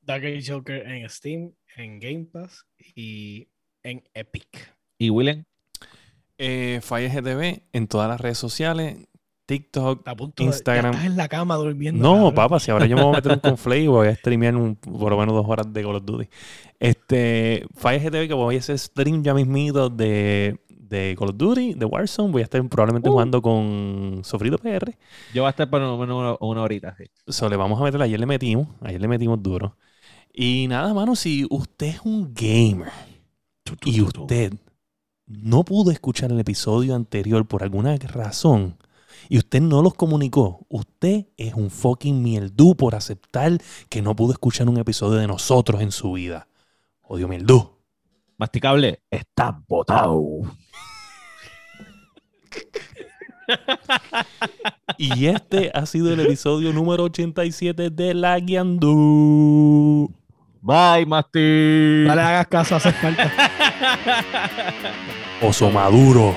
Dark Joker en Steam, en Game Pass y en Epic. ¿Y William? Eh, GTV en todas las redes sociales, TikTok, Instagram. estás en la cama durmiendo. No, papá, si ahora yo me voy a meter un conflay y voy a streamear por lo menos dos horas de Call of Duty. Este, GTV que voy a hacer stream ya mismito de de Call of Duty, de Warzone. Voy a estar probablemente uh. jugando con Sofrito PR. Yo voy a estar por lo menos una, horita, sí. So, le vamos a meter, ayer le metimos, ayer le metimos duro. Y nada, mano, si usted es un gamer y usted no pudo escuchar el episodio anterior por alguna razón y usted no los comunicó, usted es un fucking mieldú por aceptar que no pudo escuchar un episodio de nosotros en su vida. Odio mieldú. Masticable, está botado. y este ha sido el episodio número 87 de La Guiandú. Bye, Masti. Dale, hagas caso, hace falta. Oso Maduro.